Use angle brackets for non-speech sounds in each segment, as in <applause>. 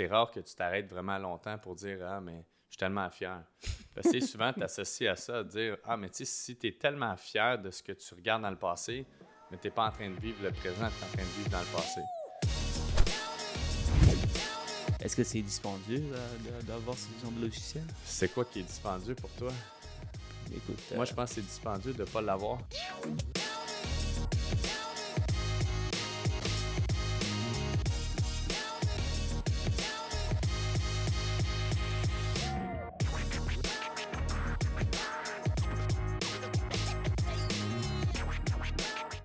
c'est rare que tu t'arrêtes vraiment longtemps pour dire Ah, mais je suis tellement fier. Parce que souvent, tu associes à ça, à dire Ah, mais tu sais, si tu es tellement fier de ce que tu regardes dans le passé, mais tu n'es pas en train de vivre le présent, tu es en train de vivre dans le passé. Est-ce que c'est dispendieux euh, d'avoir ce genre de logiciel? C'est quoi qui est dispendieux pour toi? Écoute, Moi, euh, je pense que c'est dispendieux de ne pas l'avoir.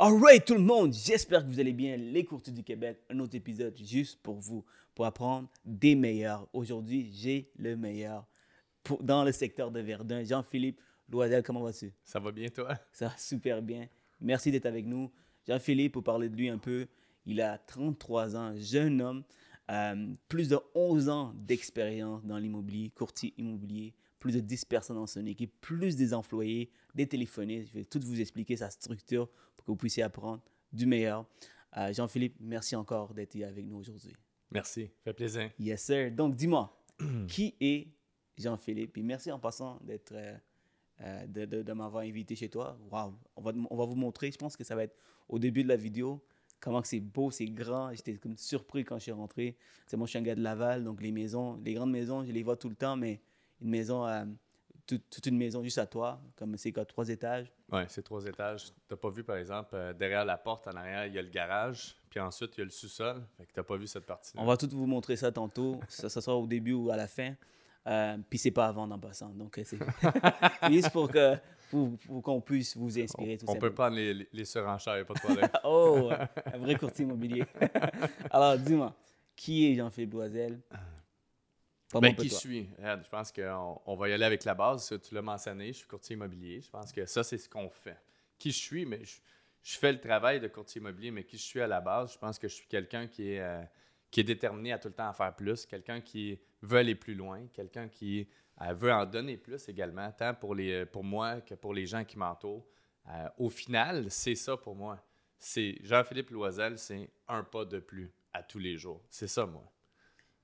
Alright tout le monde, j'espère que vous allez bien. Les courtiers du Québec, un autre épisode juste pour vous, pour apprendre des meilleurs. Aujourd'hui, j'ai le meilleur pour- dans le secteur de Verdun. Jean-Philippe Loisel, comment vas-tu? Ça va bien, toi? Ça va super bien. Merci d'être avec nous. Jean-Philippe, pour parler de lui un peu, il a 33 ans, jeune homme, euh, plus de 11 ans d'expérience dans l'immobilier, courtier immobilier, plus de 10 personnes dans son équipe, plus des employés, des téléphonistes. Je vais tout vous expliquer sa structure pour que vous puissiez apprendre du meilleur. Euh, Jean-Philippe, merci encore d'être avec nous aujourd'hui. Merci, fait plaisir. Yes, sir. Donc, dis-moi, <clears throat> qui est Jean-Philippe? Et merci en passant d'être, euh, euh, de, de- de m'avoir invité chez toi. Wow. On va, on va vous montrer, je pense que ça va être au début de la vidéo, comment que c'est beau, c'est grand. J'étais comme surpris quand je suis rentré. C'est moi, je suis un gars de Laval, donc les maisons, les grandes maisons, je les vois tout le temps, mais une maison, euh, toute, toute une maison juste à toi, comme c'est quoi, trois étages? Ouais, c'est trois étages. T'as pas vu, par exemple, euh, derrière la porte, en arrière, il y a le garage, puis ensuite, il y a le sous-sol. Fait que t'as pas vu cette partie-là. On va tout vous montrer ça tantôt. <laughs> Ça, ça sera au début ou à la fin. Euh, Puis c'est pas à vendre en passant. Donc euh, c'est <laughs> juste pour que pour, pour qu'on puisse vous inspirer tout On peut prendre les, les- les surenchères, pas de problème. <laughs> Oh, un vrai courtier immobilier. Alors dis-moi, qui est Jean-Philippe Loisel? Ben, qui suis? Regarde, je pense qu'on on va y aller avec la base. Tu l'as mentionné, je suis courtier immobilier. Je pense que ça, c'est ce qu'on fait. Qui je suis, mais je, je fais le travail de courtier immobilier, mais qui je suis à la base, je pense que je suis quelqu'un qui est, euh, qui est déterminé à tout le temps à faire plus, quelqu'un qui veut aller plus loin, quelqu'un qui euh, veut en donner plus également, tant pour, les, pour moi que pour les gens qui m'entourent. Euh, au final, c'est ça pour moi. C'est Jean-Philippe Loisel, c'est un pas de plus à tous les jours. C'est ça, moi.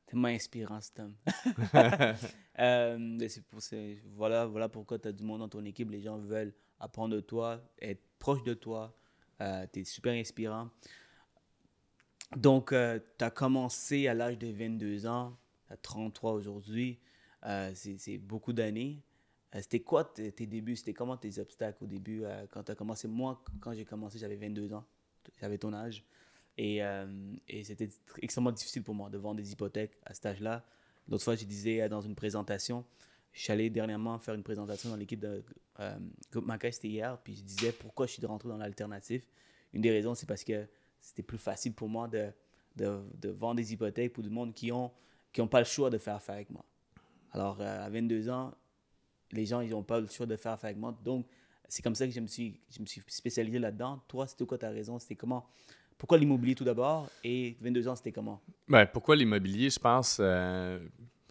Tellement inspirant cet homme. <laughs> <laughs> Euh, pour- c'est- voilà, voilà pourquoi tu as du monde dans ton équipe. Les gens veulent apprendre de toi, être proche de toi. tu es super inspirant. Donc, tu as commencé à l'âge de 22 ans, à 33 aujourd'hui. Euh, c'est beaucoup d'années. Euh, C'était quoi tes débuts? C'était comment tes obstacles au début euh, quand tu as commencé? Moi, quand j'ai commencé, j'avais 22 ans. J'avais ton âge. Et, euh, et c'était tr- extrêmement difficile pour moi de vendre des hypothèques à cet âge-là. L'autre fois, je disais euh, dans une présentation, je suis allé dernièrement faire une présentation dans l'équipe de euh, Macaire, c'était hier, puis je disais pourquoi je suis rentré dans l'alternatif. Une des raisons, c'est parce que c'était plus facile pour moi de, de, vendre des hypothèques pour du monde qui ont qui ont pas le choix de faire affaire avec moi. Alors, euh, à 22 ans, les gens, ils n'ont pas le choix de faire affaire avec moi. Donc, c'est comme ça que je me suis, je me suis spécialisé là-dedans. Toi, c'était quoi ta raison? C'était comment? Pourquoi l'immobilier tout d'abord? Et 22 ans, c'était comment? Ben, pourquoi l'immobilier, je pense, euh,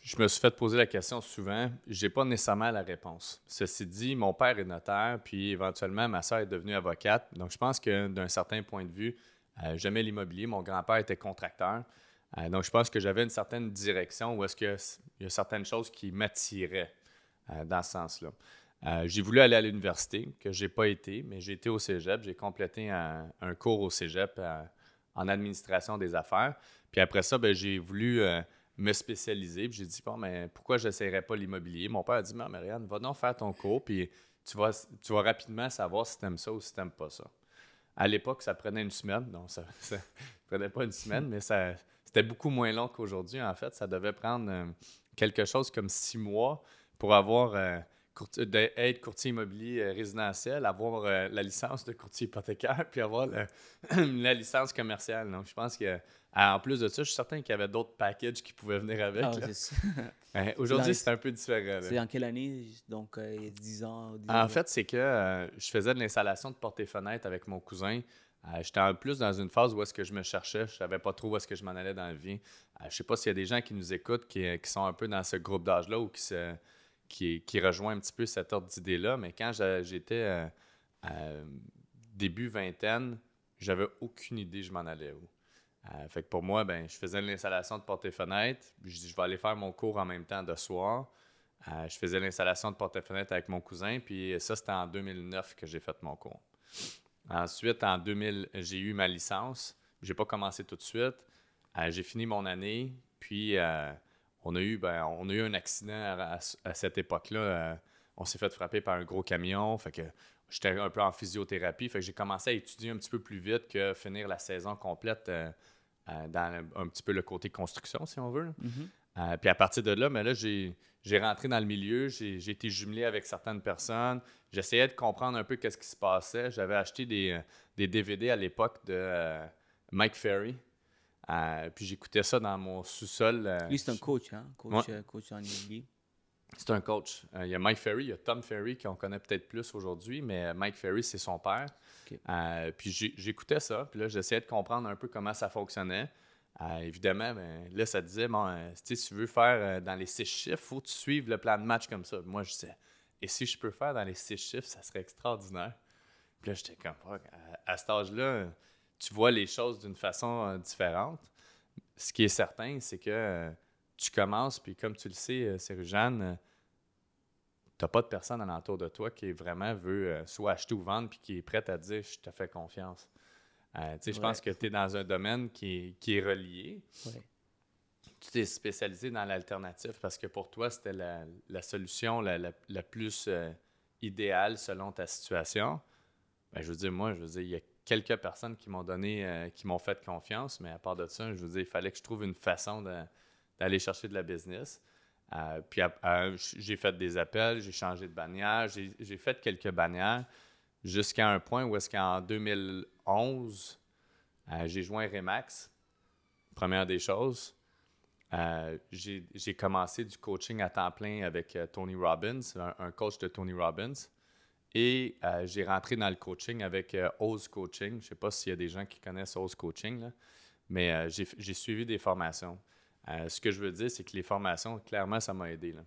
je me suis fait poser la question souvent. J'ai pas nécessairement la réponse. Ceci dit, mon père est notaire, puis éventuellement, ma soeur est devenue avocate. Donc, je pense que d'un certain point de vue, euh, j'aimais l'immobilier. Mon grand-père était contracteur. Euh, donc, je pense que j'avais une certaine direction où est-ce qu'il y a certaines choses qui m'attiraient euh, dans ce sens-là. Euh, j'ai voulu aller à l'université, que j'ai pas été, mais j'ai été au cégep. J'ai complété un, cours au cégep euh, en administration des affaires. Puis après ça, ben, j'ai voulu euh, me spécialiser. Puis j'ai dit, bon, mais pourquoi je n'essayerais pas l'immobilier? Mon père a dit, Marianne, va donc faire ton cours, puis tu vas, tu vas rapidement savoir si tu aimes ça ou si tu n'aimes pas ça. À l'époque, ça prenait une semaine. Non, ça <laughs> ne prenait pas une semaine, mais ça, c'était beaucoup moins long qu'aujourd'hui. En fait, ça devait prendre quelque chose comme six mois pour avoir euh, d'être courtier immobilier résidentiel, avoir la licence de courtier hypothécaire, <laughs> puis avoir <clears throat> la licence commerciale. Donc, je pense que en plus de ça, je suis certain qu'il y avait d'autres packages qui pouvaient venir avec. Ah, <laughs> Aujourd'hui, c'est un peu différent. C'est en quelle année? Donc, il y a 10 ans? en fait, c'est que je faisais de l'installation de portes et fenêtres avec mon cousin. Euh, j'étais en plus dans une phase où est-ce que je me cherchais, je savais pas trop où est-ce que je m'en allais dans la vie. Je euh, je sais pas s'il y a des gens qui nous écoutent qui, sont un peu dans ce groupe d'âge-là ou qui, se, qui, rejoint un petit peu cette ordre d'idée-là. Mais quand j'étais euh, début vingtaine, j'avais aucune idée je m'en allais où. fait que pour moi, ben, je faisais l'installation de fenêtres. Je dis, je vais aller faire mon cours en même temps de soir. je faisais l'installation de fenêtres avec mon cousin. Puis ça, c'était en 2009 que j'ai fait mon cours. Ensuite, en 2000, j'ai eu ma licence. Je n'ai pas commencé tout de suite. Euh, j'ai fini mon année. Puis, euh, on, a eu, ben, on a eu un accident à, cette époque-là. Euh, on s'est fait frapper par un gros camion. Fait que j'étais un peu en physiothérapie. Fait que j'ai commencé à étudier un petit peu plus vite que finir la saison complète dans un petit peu le côté construction, si on veut. Mm-hmm. puis à partir de là, mais ben là, j'ai j'ai rentré dans le milieu, j'ai été jumelé avec certaines personnes. J'essayais de comprendre un peu qu'est-ce qui se passait. J'avais acheté des, des, DVD à l'époque de euh, Mike Ferry. Euh, puis j'écoutais ça dans mon sous-sol. Euh, Lui, c'est un coach, hein? Coach, coach en C'est un coach. il y a Mike Ferry, il y a Tom Ferry qu'on connaît peut-être plus aujourd'hui, mais Mike Ferry, c'est son père. puis j'écoutais ça, puis là, j'essayais de comprendre un peu comment ça fonctionnait. Euh, évidemment, ben, là, ça disait, bon, euh, si tu veux faire euh, dans les six chiffres, il faut que tu suives le plan de match comme ça. Moi, je disais, et si je peux faire dans les six chiffres, ça serait extraordinaire. Puis là, j'étais comme, à, à cet âge-là, tu vois les choses d'une façon différente. Ce qui est certain, c'est que tu commences, puis comme tu le sais, Cérujeanne, tu n'as pas de personne alentour de toi qui vraiment veut soit acheter ou vendre, puis qui est prête à dire, je te fais confiance. Euh, je pense que tu es dans un domaine qui est, relié. Tu t'es spécialisé dans l'alternative parce que pour toi, c'était la, solution la, plus euh, idéale selon ta situation. Ben, je veux dire, moi, je veux dire, il y a quelques personnes qui m'ont donné, euh, qui m'ont fait confiance, mais à part de ça, je veux dire, il fallait que je trouve une façon d'aller chercher de la business. puis j'ai fait des appels, j'ai changé de bannière, j'ai fait quelques bannières jusqu'à un point où est-ce qu'en 2011, euh, j'ai joint Remax. Première des choses, euh, j'ai commencé du coaching à temps plein avec euh, Tony Robbins, un, coach de Tony Robbins. Et j'ai rentré dans le coaching avec Oz Coaching. Je ne sais pas s'il y a des gens qui connaissent Oz Coaching, mais j'ai suivi des formations. ce que je veux dire, c'est que les formations, clairement, ça m'a aidé. Là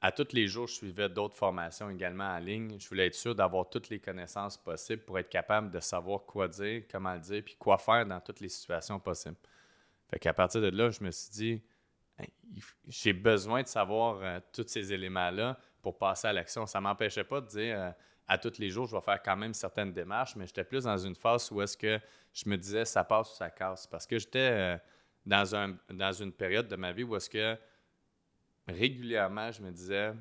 à tous les jours, je suivais d'autres formations également en ligne. Je voulais être sûr d'avoir toutes les connaissances possibles pour être capable de savoir quoi dire, comment le dire, puis quoi faire dans toutes les situations possibles. Fait qu'à partir de là, je me suis dit, j'ai besoin de savoir euh, tous ces éléments-là pour passer à l'action. Ça ne m'empêchait pas de dire euh, à tous les jours, je vais faire quand même certaines démarches, mais j'étais plus dans une phase où est-ce que je me disais, ça passe ou ça casse. Parce que j'étais euh, dans, un, dans une période de ma vie où est-ce que régulièrement, je me disais,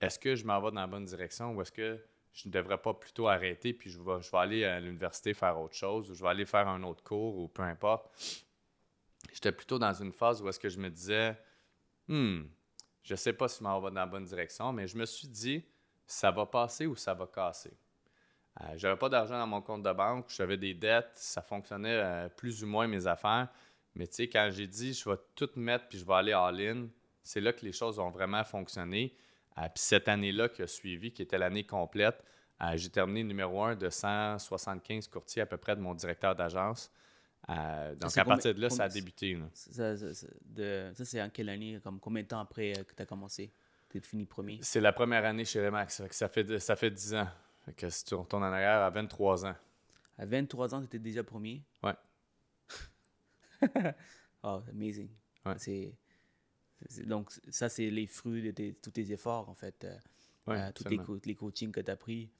est-ce que je m'en vais dans la bonne direction ou est-ce que je ne devrais pas plutôt arrêter puis je vais, je vais aller à l'université faire autre chose ou je vais aller faire un autre cours ou peu importe. J'étais plutôt dans une phase où est-ce que je me disais, hmm, je sais pas si je m'en vais dans la bonne direction, mais je me suis dit, ça va passer ou ça va casser. Euh, j'avais pas d'argent dans mon compte de banque, j'avais des dettes, ça fonctionnait euh, plus ou moins mes affaires. Mais tu sais, quand j'ai dit je vais tout mettre puis je vais aller all-in, c'est là que les choses ont vraiment fonctionné. Euh, puis cette année-là qui a suivi, qui était l'année complète, euh, j'ai terminé numéro un de 175 courtiers à peu près de mon directeur d'agence. Euh, donc, à partir de là, ça a débuté. Ça, c'est en quelle année? Comme combien de temps après que tu as commencé? Tu es fini premier? C'est la première année chez Remax. Ça fait, ça fait 10 ans. que si tu retournes en arrière, à 23 ans. À 23 ans, tu étais déjà premier? Ouais. oh, <laughs> amazing. C'est donc, ça, c'est les fruits de tous tes efforts, en fait. Euh, euh, tous les, coachings que tu as pris.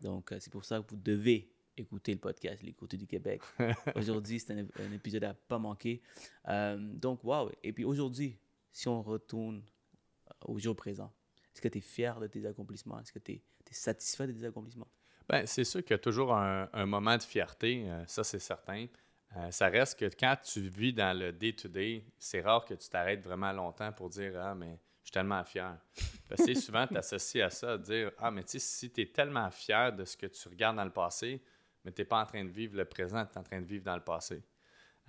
Donc, euh, c'est pour ça que vous devez écouter le podcast Les Côtés du Québec. <laughs> aujourd'hui, c'est un, épisode à pas manquer. donc, wow. Et puis aujourd'hui, si on retourne au jour présent, est-ce que tu es fier de tes accomplissements? Est-ce que tu es, satisfait de tes accomplissements? Ben, c'est sûr qu'il y a toujours un, moment de fierté, ça c'est certain. Euh, ça reste que quand tu vis dans le day-to-day, c'est rare que tu t'arrêtes vraiment longtemps pour dire Ah, mais Je suis tellement fier. Parce que souvent, tu associes à ça, à dire Ah, mais tu sais, si tu es tellement fier de ce que tu regardes dans le passé, mais tu n'es pas en train de vivre le présent, tu es en train de vivre dans le passé.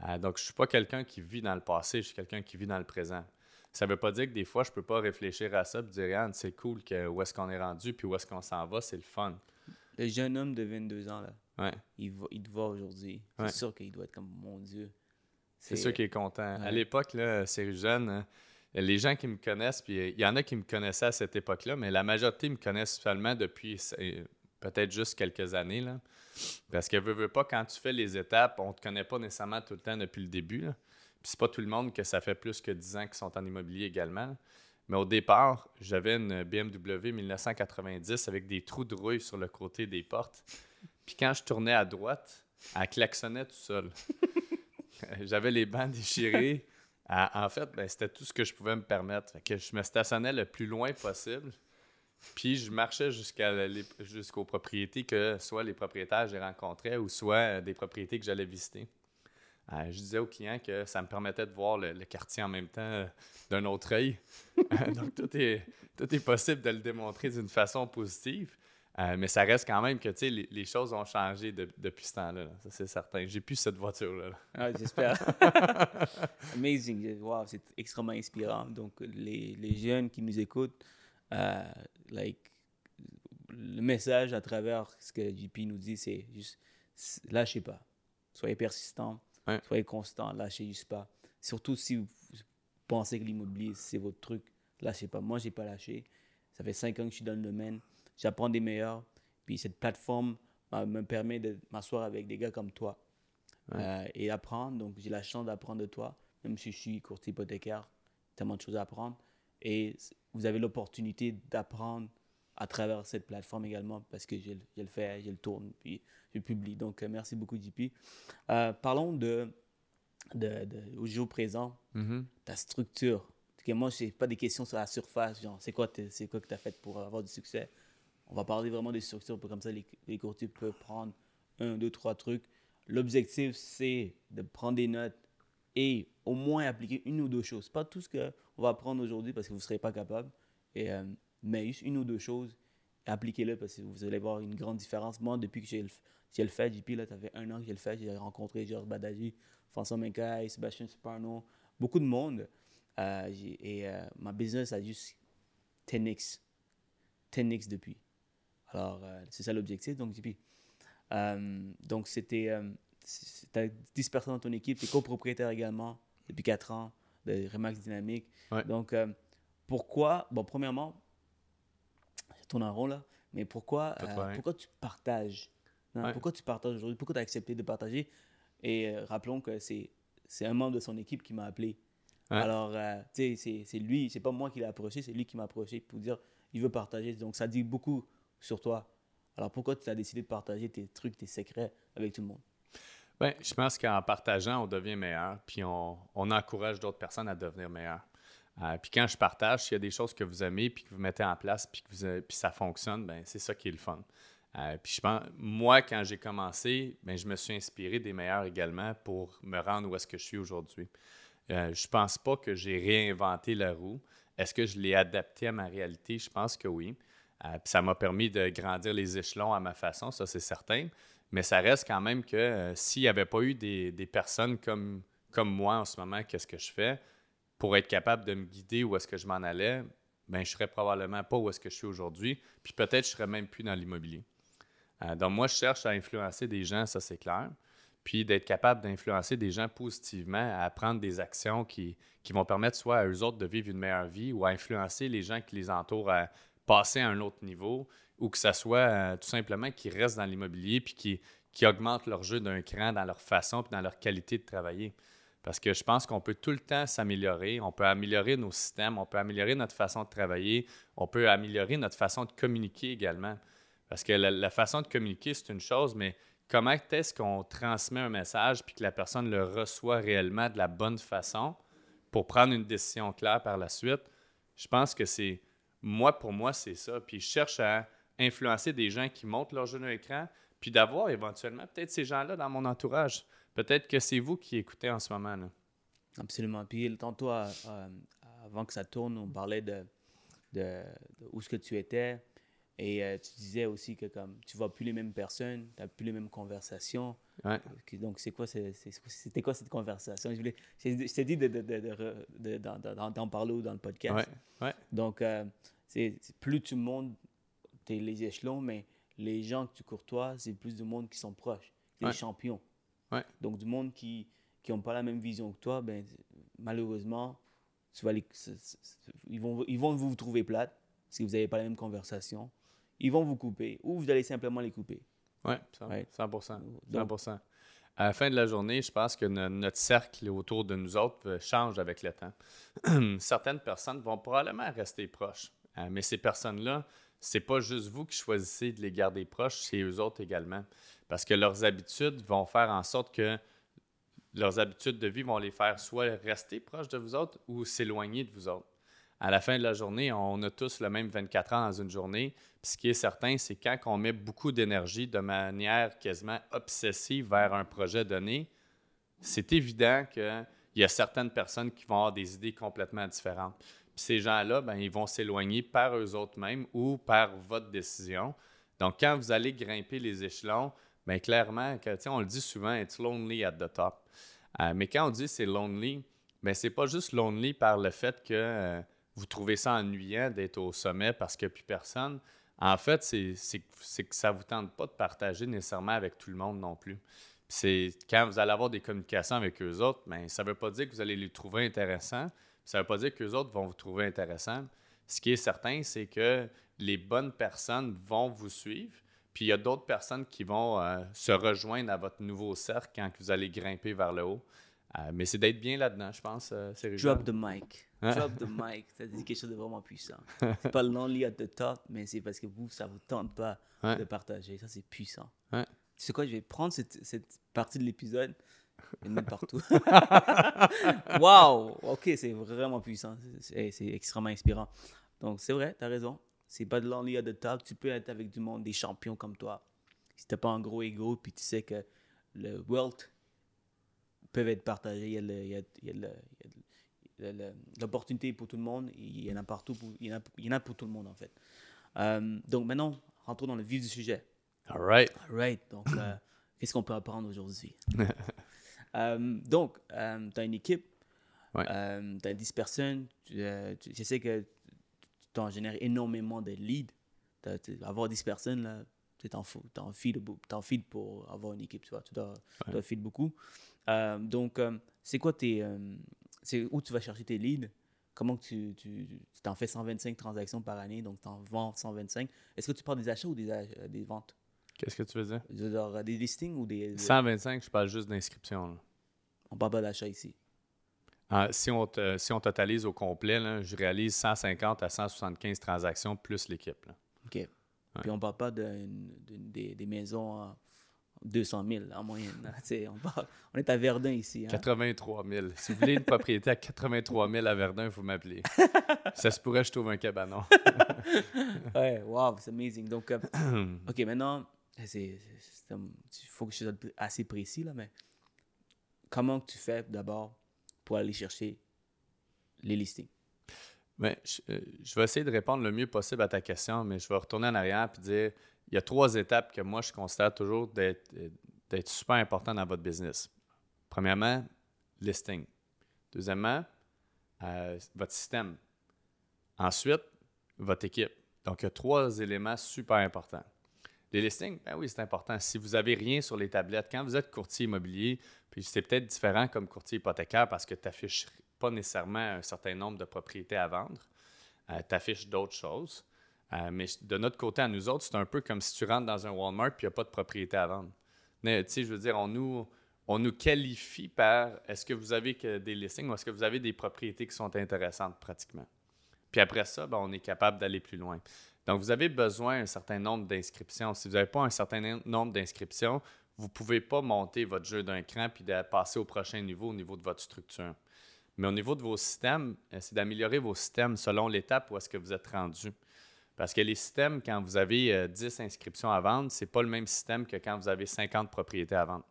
Euh, donc, je ne suis pas quelqu'un qui vit dans le passé, je suis quelqu'un qui vit dans le présent. Ça ne veut pas dire que des fois, je ne peux pas réfléchir à ça et dire ah, c'est cool que, où est-ce qu'on est rendu, puis où est-ce qu'on s'en va, c'est le fun. Le jeune homme de 22 ans, là, Ouais. il, va, il te voit aujourd'hui. Ouais. C'est sûr qu'il doit être comme mon Dieu. C'est sûr qu'il est content. À l'époque, là, c'est jeune. hein, Les gens qui me connaissent, puis il y en a qui me connaissaient à cette époque-là, mais la majorité me connaissent seulement depuis euh, peut-être juste quelques années. Là. Parce que veux, veux pas, quand tu fais les étapes, on te connaît pas nécessairement tout le temps depuis le début. Là. C'est pas tout le monde que ça fait plus que 10 ans qu'ils sont en immobilier également. Mais au départ, j'avais une BMW 1990 avec des trous de rouille sur le côté des portes. Puis quand je tournais à droite, elle klaxonnait tout seul. <laughs> J'avais les bancs déchirés. En fait, ben, c'était tout ce que je pouvais me permettre. Que je me stationnais le plus loin possible. Puis je marchais jusqu'aux propriétés que soit les propriétaires que j'ai rencontrés ou soit des propriétés que j'allais visiter. Euh, je disais aux clients que ça me permettait de voir le, le quartier en même temps euh, d'un autre œil. <laughs> Donc tout est, tout est possible de le démontrer d'une façon positive. Euh, mais ça reste quand même que tu sais, les, les choses ont changé de- depuis ce temps-là. là. Ça, c'est certain. J'ai plus cette voiture-là. là. Ah, J'espère. <laughs> Amazing. Wow, c'est extrêmement inspirant. Donc, les, les jeunes qui nous écoutent, like, le message à travers ce que JP nous dit, c'est juste lâchez pas. Soyez persistant, Ouais. soyez constant, lâchez juste pas. Surtout si vous pensez que l'immobilier, c'est votre truc, lâchez pas. Moi, j'ai pas lâché. Ça fait cinq ans que je suis dans le domaine. J'apprends des meilleurs. Puis cette plateforme me permet de m'asseoir avec des gars comme toi euh, et apprendre. Donc, j'ai la chance d'apprendre de toi, même si je suis courtier hypothécaire, tellement de choses à apprendre. Et vous avez l'opportunité d'apprendre à travers cette plateforme également parce que je, le- je le fais, je le tourne, puis je publie. Donc, euh, merci beaucoup, JP. Euh, parlons de, de, de- au jour présent, Mhm. ta structure. Que moi, je pas des questions sur la surface, genre, c'est quoi, c'est quoi que tu as fait pour avoir du succès? On va parler vraiment des structures, pour comme ça, les, les courtiers peuvent prendre un, deux, trois trucs. L'objectif, c'est de prendre des notes et au moins appliquer une ou deux choses. Pas tout ce qu'on va apprendre aujourd'hui parce que vous ne serez pas capable, et, euh, mais juste une ou deux choses, appliquez-le parce que vous allez voir une grande différence. Moi, depuis que j'ai le, j'ai le fait, JP, là, ça fait un an que j'ai le fait, j'ai rencontré Georges Badaji, François Mencaille, Sébastien Suparno, beaucoup de monde. Euh, et euh, ma business a juste 10x. 10x depuis. Alors, euh, c'est ça l'objectif. Donc, JP. Donc, c'était. Tu as 10 personnes dans ton équipe. Tu es copropriétaire également depuis 4 ans de Remax Dynamique. Ouais. Donc, pourquoi? Bon, premièrement, je tourne en rond là, mais pourquoi, euh, pourquoi tu partages? Ouais. Pourquoi tu partages aujourd'hui? Pourquoi tu as accepté de partager? Et euh, rappelons que c'est c'est un membre de son équipe qui m'a appelé. Ouais. Alors, euh, tu sais, c'est- c'est lui, c'est pas moi qui l'ai approché, c'est lui qui m'a approché pour dire il veut partager. Donc, ça dit beaucoup sur toi. Alors, pourquoi tu as décidé de partager tes trucs, tes secrets avec tout le monde? Ben, je pense qu'en partageant, on devient meilleur, puis on, on encourage d'autres personnes à devenir meilleures. Euh, puis quand je partage, s'il y a des choses que vous aimez, puis que vous mettez en place, puis que ça fonctionne, ben c'est ça qui est le fun. Euh, puis je pense, moi, quand j'ai commencé, ben, je me suis inspiré des meilleurs également pour me rendre où est-ce que je suis aujourd'hui. Euh, je pense pas que j'ai réinventé la roue. Est-ce que je l'ai adapté à ma réalité? Je pense que oui. Euh, puis ça m'a permis de grandir les échelons à ma façon, ça c'est certain. Mais ça reste quand même que s'il n'y avait pas eu des, des personnes comme, comme moi en ce moment, qu'est-ce que je fais, pour être capable de me guider où est-ce que je m'en allais, ben, je serais probablement pas où est-ce que je suis aujourd'hui. Puis peut-être je serais même plus dans l'immobilier. Euh, donc moi, je cherche à influencer des gens, ça c'est clair. Puis d'être capable d'influencer des gens positivement à prendre des actions qui, qui vont permettre soit à eux autres de vivre une meilleure vie ou à influencer les gens qui les entourent à passer à un autre niveau ou que ça soit euh, tout simplement qu'ils restent dans l'immobilier puis qui, qui augmentent leur jeu d'un cran dans leur façon puis dans leur qualité de travailler. Parce que je pense qu'on peut tout le temps s'améliorer, on peut améliorer nos systèmes, on peut améliorer notre façon de travailler, on peut améliorer notre façon de communiquer également. Parce que la, façon de communiquer, c'est une chose, mais comment est-ce qu'on transmet un message puis que la personne le reçoit réellement de la bonne façon pour prendre une décision claire par la suite? Je pense que c'est, moi, pour moi, c'est ça. Puis je cherche à influencer des gens qui montent leur d'un écran, puis d'avoir éventuellement peut-être ces gens-là dans mon entourage. Peut-être que c'est vous qui écoutez en ce moment. Là. Absolument. Puis tantôt, à- à- avant que ça tourne, on parlait de, de, de où ce que tu étais. Et euh, tu disais aussi que comme tu vois plus les mêmes personnes, tu n'as plus les mêmes conversations. Ouais. Donc, c'est quoi, c'était quoi cette conversation? Je, voulais- je, t'ai dit de, de, de- de de- d'en- d'en d'en parler ou dans le podcast. Ouais. Ouais. Donc, euh, c'est plus tu montes t'es les échelons, mais les gens que tu courtoises, c'est plus du monde qui sont proches, des champions. Ouais. Donc, du monde qui n'ont pas la même vision que toi, ben, malheureusement, tu vas les, ils, vont, ils vont vous trouver plate que vous n'avez pas la même conversation. Ils vont vous couper ou vous allez simplement les couper. Oui, 100%. Ouais. 100%. Donc- 100%. À la fin de la journée, je pense que no- notre cercle autour de nous autres euh, change avec le temps. <clears throat> Certaines personnes vont probablement rester proches, euh, mais ces personnes-là, c'est pas juste vous qui choisissez de les garder proches, c'est eux autres également. Parce que leurs habitudes vont faire en sorte que leurs habitudes de vie vont les faire soit rester proches de vous autres ou s'éloigner de vous autres. À la fin de la journée, on a tous le même 24 ans dans une journée. Ce qui est certain, c'est quand on met beaucoup d'énergie de manière quasiment obsessive vers un projet donné, c'est évident qu'il y a certaines personnes qui vont avoir des idées complètement différentes. Ces gens-là, ben, ils vont s'éloigner par eux autres mêmes ou par votre décision. Donc, quand vous allez grimper les échelons, bien clairement, que, on le dit souvent, it's lonely at the top. Euh, mais quand on dit c'est lonely, ben c'est pas juste lonely par le fait que euh, vous trouvez ça ennuyant d'être au sommet parce qu'il n'y a plus personne. En fait, c'est que ça ne vous tente pas de partager nécessairement avec tout le monde non plus. C'est quand vous allez avoir des communications avec eux autres, ben, ça ne veut pas dire que vous allez les trouver intéressants. Ça ne veut pas dire que les autres vont vous trouver intéressants. Ce qui est certain, c'est que les bonnes personnes vont vous suivre. Puis il y a d'autres personnes qui vont euh, se rejoindre à votre nouveau cercle quand vous allez grimper vers le haut. Euh, mais c'est d'être bien là-dedans, je pense. Euh, Drop the mic. Hein? Drop the mic. <laughs> Ça dit quelque chose de vraiment puissant. C'est pas lonely at the top, mais c'est parce que vous, ça vous tente pas Ouais. de partager. Ça, c'est puissant. Ouais. Tu sais quoi, je vais prendre cette, cette partie de l'épisode et le mettre partout. <laughs> Waouh! Ok, c'est vraiment puissant. C'est extrêmement inspirant. Donc, c'est vrai, tu as raison. C'est pas de lonely at the top. Tu peux être avec du monde, des champions comme toi. Si t'as pas un gros ego, puis tu sais que le wealth peut être partagé, il y a le- il y a- il y a le- il y a le- le- l'opportunité pour tout le monde. Il y en a partout. Pour, il, y en a, il y en a pour tout le monde, en fait. Euh, donc, maintenant, rentrons dans le vif du sujet. All right. Right. Donc, euh, <laughs> qu'est-ce qu'on peut apprendre aujourd'hui? <laughs> Euh, donc, tu as une équipe, Ouais. tu as 10 personnes. tu- tu- je sais que tu en génères énormément de leads. T'as- avoir 10 personnes, là, tu t'en t'en feed, t'en feed pour avoir une équipe, tu vois. Tu dois, tu dois feed beaucoup. Euh, donc, euh, c'est quoi tes. euh, c'est où tu vas chercher tes leads? Comment tu, tu, tu t'en fais 125 transactions par année, donc tu en vends 125. Est-ce que tu parles des achats ou des, ach- des ventes? Qu'est-ce que tu veux dire? Je veux dire, des listings ou des. 125, je parle juste d'inscription. là. On parle pas d'achat ici. Ah, si, on te- si on totalise au complet, là, je réalise 150 à 175 transactions plus l'équipe. OK. Puis on parle pas de, de- des, des maisons à 200 000 en moyenne. <laughs> on, parle- on est à Verdun ici. hein. 83 000. Si vous voulez une propriété à 83 000 à Verdun, il faut m'appeler. <laughs> Ça se pourrait je trouve un cabanon. <laughs> Ouais, wow, c'est amazing. Donc, euh, <clears throat> OK, maintenant, il faut que je sois assez précis, là, mais comment tu fais d'abord pour aller chercher les listings? Euh, je vais essayer de répondre le mieux possible à ta question, mais je vais retourner en arrière et dire il y a trois étapes que moi, je considère toujours d'être euh, super important dans votre business. Premièrement, listing. Deuxièmement, euh, votre système. Ensuite, votre équipe. Donc, il y a trois éléments super importants. Les listings, ben oui, c'est important. Si vous n'avez rien sur les tablettes, quand vous êtes courtier immobilier, puis c'est peut-être différent comme courtier hypothécaire parce que tu n'affiches pas nécessairement un certain nombre de propriétés à vendre, tu affiches d'autres choses. Euh, mais de notre côté, à nous autres, c'est un peu comme si tu rentres dans un Walmart et il n'y a pas de propriété à vendre. Mais, je veux dire, on nous, on nous qualifie par est-ce que vous avez que des listings ou est-ce que vous avez des propriétés qui sont intéressantes pratiquement. Puis après ça, ben, on est capable d'aller plus loin. Donc, vous avez besoin d'un certain nombre d'inscriptions. Si vous n'avez pas un certain nombre d'inscriptions, vous ne pouvez pas monter votre jeu d'un cran puis de passer au prochain niveau au niveau de votre structure. Mais au niveau de vos systèmes, euh, c'est d'améliorer vos systèmes selon l'étape où est-ce que vous êtes rendu. Parce que les systèmes, quand vous avez euh, 10 inscriptions à vendre, ce n'est pas le même système que quand vous avez 50 propriétés à vendre.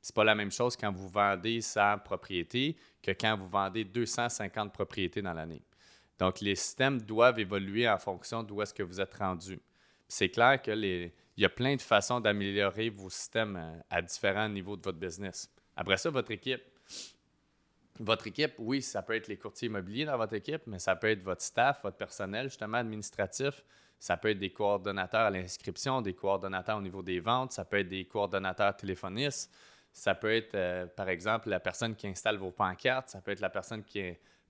C'est pas la même chose quand vous vendez 100 propriétés que quand vous vendez 250 propriétés dans l'année. Donc, les systèmes doivent évoluer en fonction d'où est-ce que vous êtes rendu. C'est clair que il y a plein de façons d'améliorer vos systèmes à, différents niveaux de votre business. Après ça, votre équipe. Votre équipe, oui, ça peut être les courtiers immobiliers dans votre équipe, mais ça peut être votre staff, votre personnel, justement, administratif. Ça peut être des coordonnateurs à l'inscription, des coordonnateurs au niveau des ventes, ça peut être des coordonnateurs téléphonistes, ça peut être, euh, par exemple, la personne qui installe vos pancartes, ça peut être la personne qui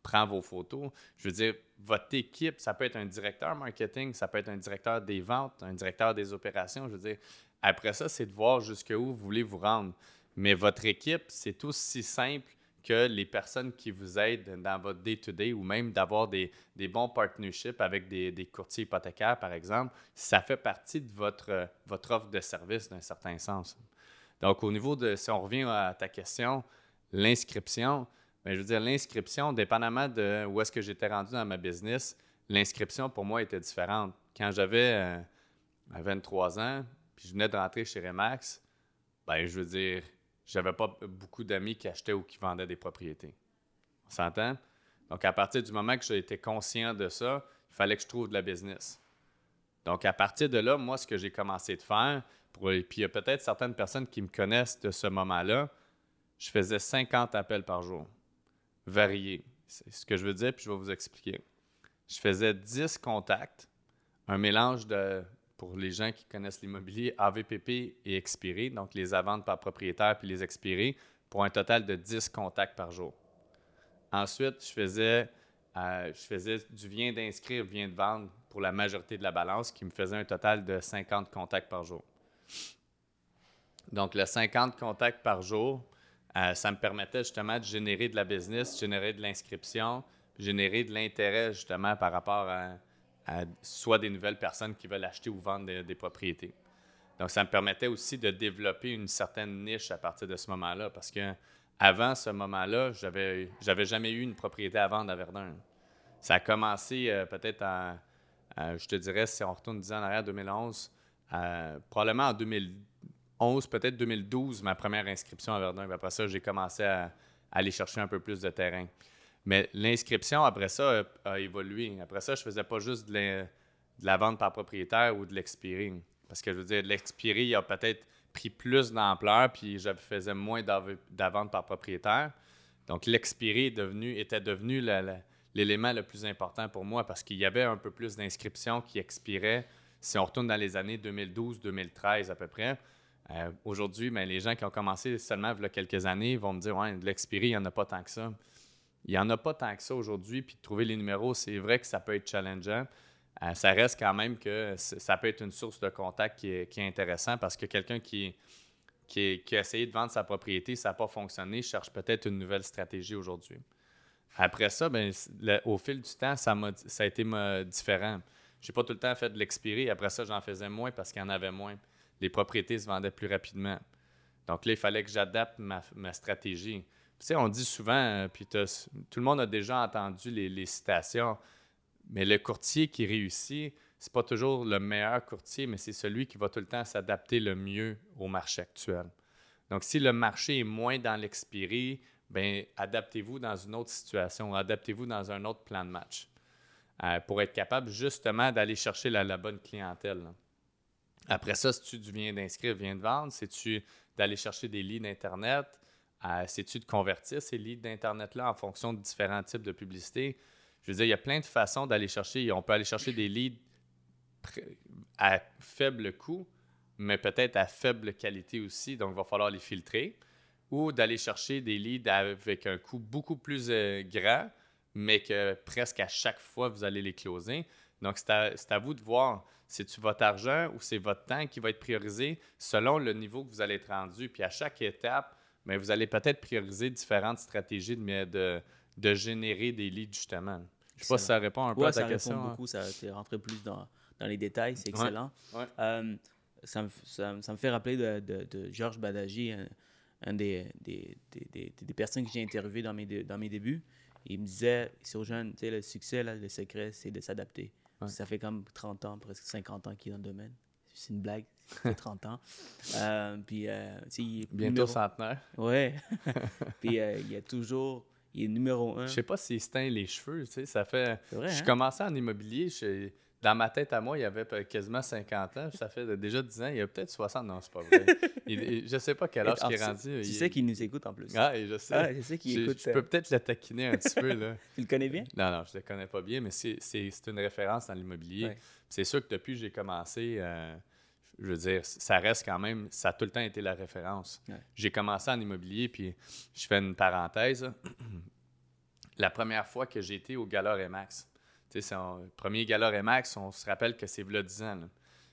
prend vos photos. Je veux dire, votre équipe, ça peut être un directeur marketing, ça peut être un directeur des ventes, un directeur des opérations. Je veux dire, après ça, c'est de voir jusqu'où vous voulez vous rendre. Mais votre équipe, c'est aussi simple que les personnes qui vous aident dans votre day-to-day ou même d'avoir des, bons partnerships avec des, des, courtiers hypothécaires, par exemple, ça fait partie de votre, votre offre de service d'un certain sens. Donc, au niveau de, si on revient à ta question, l'inscription, mais je veux dire, l'inscription, dépendamment de où est-ce que j'étais rendu dans ma business, l'inscription pour moi était différente. Quand j'avais 23 euh, ans, puis je venais de rentrer chez Remax, ben je veux dire, j'avais pas beaucoup d'amis qui achetaient ou qui vendaient des propriétés. On s'entend? Donc, à partir du moment que j'ai été conscient de ça, il fallait que je trouve de la business. Donc, à partir de là, moi, ce que j'ai commencé de faire, pour, puis il y a peut-être certaines personnes qui me connaissent de ce moment-là, je faisais 50 appels par jour varié. C'est ce que je veux dire, puis je vais vous expliquer. Je faisais 10 contacts, un mélange de, pour les gens qui connaissent l'immobilier, AVPP et expiré, donc les avantes par propriétaire puis les expirés, pour un total de 10 contacts par jour. Ensuite, je faisais, euh, je faisais du vient d'inscrire, vient de vendre pour la majorité de la balance, qui me faisait un total de 50 contacts par jour. Donc, le 50 contacts par jour, euh, ça me permettait justement de générer de la business, générer de l'inscription, générer de l'intérêt justement par rapport à, soit des nouvelles personnes qui veulent acheter ou vendre des, propriétés. Donc, ça me permettait aussi de développer une certaine niche à partir de ce moment-là parce que avant ce moment-là, j'avais, j'avais jamais eu une propriété à vendre à Verdun. Ça a commencé euh, peut-être en, je te dirais, si on retourne 10 ans en arrière, 2011, euh, probablement en 2012 peut-être 2012, ma première inscription à Verdun. après ça, j'ai commencé à, aller chercher un peu plus de terrain. Mais l'inscription, après ça, a, évolué. Après ça, je faisais pas juste de la, vente par propriétaire ou de l'expiry. Parce que je veux dire, l'expiry a peut-être pris plus d'ampleur, puis je faisais moins de vente par propriétaire. Donc, l'expiry était devenu l'élément le plus important pour moi parce qu'il y avait un peu plus d'inscriptions qui expiraient. Si on retourne dans les années 2012-2013 à peu près, euh, aujourd'hui, ben, les gens qui ont commencé seulement il y a quelques années vont me dire Ouais, de l'expiry, il n'y en a pas tant que ça. Il n'y en a pas tant que ça aujourd'hui, puis trouver les numéros, c'est vrai que ça peut être challengeant. Euh, ça reste quand même que ça peut être une source de contact qui est, intéressant parce que quelqu'un qui, qui, a essayé de vendre sa propriété, ça n'a pas fonctionné, cherche peut-être une nouvelle stratégie aujourd'hui. Après ça, ben, au fil du temps, ça, a, ça a été différent. Je n'ai pas tout le temps fait de l'expiry. Après ça, j'en faisais moins parce qu'il y en avait moins les propriétés se vendaient plus rapidement. Donc là, il fallait que j'adapte ma, stratégie. Tu sais, on dit souvent, euh, puis tout le monde a déjà entendu les, citations, mais le courtier qui réussit, c'est pas toujours le meilleur courtier, mais c'est celui qui va tout le temps s'adapter le mieux au marché actuel. Donc, si le marché est moins dans l'expiry, ben adaptez-vous dans une autre situation, adaptez-vous dans un autre plan de match euh, pour être capable justement d'aller chercher la, bonne clientèle. Après ça, si tu viens d'inscrire, viens de vendre, c'est-tu d'aller chercher des leads d'Internet, euh, c'est-tu de convertir ces leads d'Internet-là en fonction de différents types de publicité. Je veux dire, il y a plein de façons d'aller chercher. On peut aller chercher des leads à faible coût, mais peut-être à faible qualité aussi, donc il va falloir les filtrer. Ou d'aller chercher des leads avec un coût beaucoup plus euh, grand, mais que presque à chaque fois, vous allez les closer. Donc, c'est à, vous de voir, c'est-tu votre argent ou c'est votre temps qui va être priorisé selon le niveau que vous allez être rendu. Puis à chaque étape, mais vous allez peut-être prioriser différentes stratégies de, de, générer des leads, justement. Je ne sais pas si ça répond un peu à ta question. Ça répond hein. beaucoup, ça rentré plus dans, dans, les détails, c'est excellent. Euh, ça, me, ça, me, fait rappeler de, de, Georges Badagi, un, des, des, des, des, personnes que j'ai interviewées dans mes, dans mes débuts. Il me disait, sur jeune, le succès, là, le secret, c'est de s'adapter. Ça fait comme 30 ans, presque 50 ans qu'il est dans le domaine. C'est une blague, fait <laughs> 30 ans. Euh, puis, euh, Bientôt centenaire. Ouais. <laughs> puis euh, il y a toujours Il est numéro un. Je sais pas s'il se teint les cheveux, tu sais, ça fait... C'est vrai, je hein? commençais en immobilier, je- dans ma tête à moi, il y avait quasiment 50 ans, ça fait déjà 10 ans, il y a peut-être 60, non, c'est pas vrai. <laughs> il- je sais pas quel âge il est rendu. Tu il- sais qu'il nous écoute en plus. Ah, et je sais. Ah, je sais qu'il Je- écoute. Je peux euh, peut-être le taquiner un petit peu, là. <laughs> Tu le connais bien? Non, non, je le connais pas bien, mais c'est une référence dans l'immobilier. Ouais. C'est sûr que depuis que j'ai commencé, euh, je veux dire, ça reste quand même, ça a tout le temps été la référence. Ouais. J'ai commencé en immobilier, puis je fais une parenthèse. <clears throat> la première fois que j'ai été au Gala Remax, c'est premier Gala Remax, on se rappelle que c'est v'là 10 ans.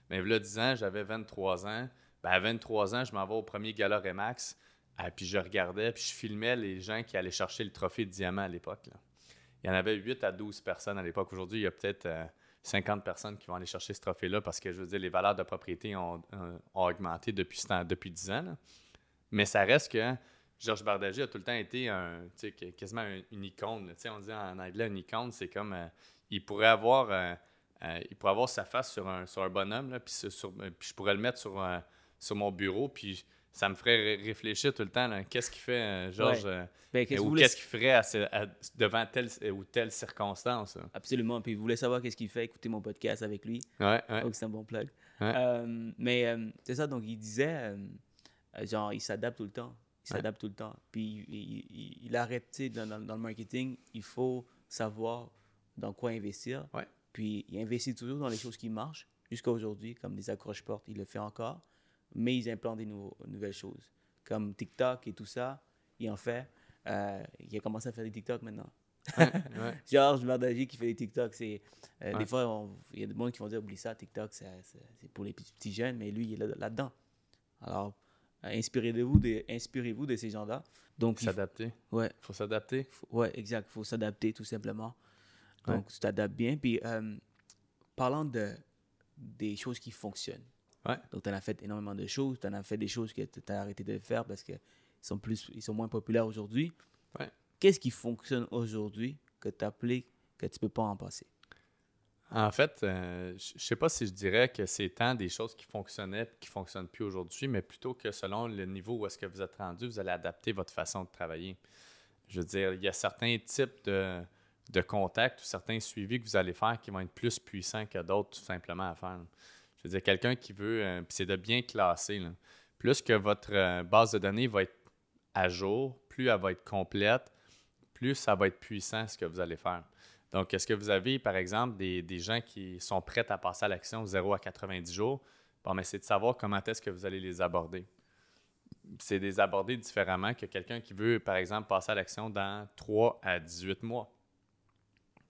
Mais v'là 10 ans, j'avais 23 ans. Ben, à 23 ans, je m'en vais au premier Gala Remax, ah, puis je regardais, puis je filmais les gens qui allaient chercher le trophée de diamant à l'époque. Il y en avait 8 à 12 personnes à l'époque. Aujourd'hui, il y a peut-être euh, 50 personnes qui vont aller chercher ce trophée-là parce que, je veux dire, les valeurs de propriété ont, euh, augmenté depuis, depuis 10 ans. Mais ça reste que Georges Bardagy a tout le temps été un, quasiment un- une icône. on dit en anglais une icône, c'est comme. euh, il, pourrait avoir, euh, euh, il pourrait avoir sa face sur un, sur un bonhomme, là, puis, sur- sur- euh, puis je pourrais le mettre sur, sur mon bureau, puis ça me ferait ré- réfléchir tout le temps. Qu'est-ce qu'il fait, Georges Ben, ou qu'est-ce qu'il ferait à ce- à- devant telle ou telle circonstance? là? Absolument. Puis vous voulez savoir qu'est-ce qu'il fait, écoutez mon podcast avec lui. Ouais, ouais. Donc c'est un bon plug. Euh, mais c'est ça, donc il disait, genre, il s'adapte tout le temps. Il s'adapte tout le temps. Puis il, il- il arrête, tu sais, dans, dans- dans le marketing, il faut savoir dans quoi investir. Ouais. Puis il investit toujours dans les choses qui marchent, jusqu'à aujourd'hui, comme des accroches-portes, il le fait encore. Mais ils implantent des nouveaux- nouvelles choses, comme TikTok et tout ça. Il en fait. Euh, il a commencé à faire des TikTok maintenant. ouais. Georges Bardagy qui fait des TikTok, c'est euh, Ouais. des fois il y a des gens qui vont dire oublie ça TikTok c'est pour les petits, petits jeunes mais lui il est là- là-dedans. Alors euh, inspirez-vous de inspirez-vous de ces gens-là. Donc il faut- S'adapter. ouais, faut s'adapter. ouais, exact, faut s'adapter tout simplement. Ouais. Donc tu t'adaptes bien puis euh, parlant de des choses qui fonctionnent. Ouais. Donc tu en as fait énormément de choses, tu en as fait des choses que tu as arrêté de faire parce que ils sont plus ils sont moins populaires aujourd'hui. Ouais. Qu'est-ce qui fonctionne aujourd'hui que tu appliques que tu peux pas en passer? En fait, euh, je sais pas si je dirais que c'est tant des choses qui fonctionnaient et qui ne fonctionnent plus aujourd'hui, mais plutôt que selon le niveau où est-ce que vous êtes rendu, vous allez adapter votre façon de travailler. Je veux dire, il y a certains types de, de contacts ou certains suivis que vous allez faire qui vont être plus puissants que d'autres, tout simplement, à faire. Je veux dire, quelqu'un qui veut, euh, c'est de bien classer. Plus que votre euh, base de données va être à jour, plus elle va être complète, plus ça va être puissant ce que vous allez faire. Donc, est-ce que vous avez, par exemple, des, des gens qui sont prêts à passer à l'action 0 à 90 jours? Bon, mais c'est de savoir comment est-ce que vous allez les aborder. C'est de les aborder différemment que quelqu'un qui veut, par exemple, passer à l'action dans 3 à 18 mois,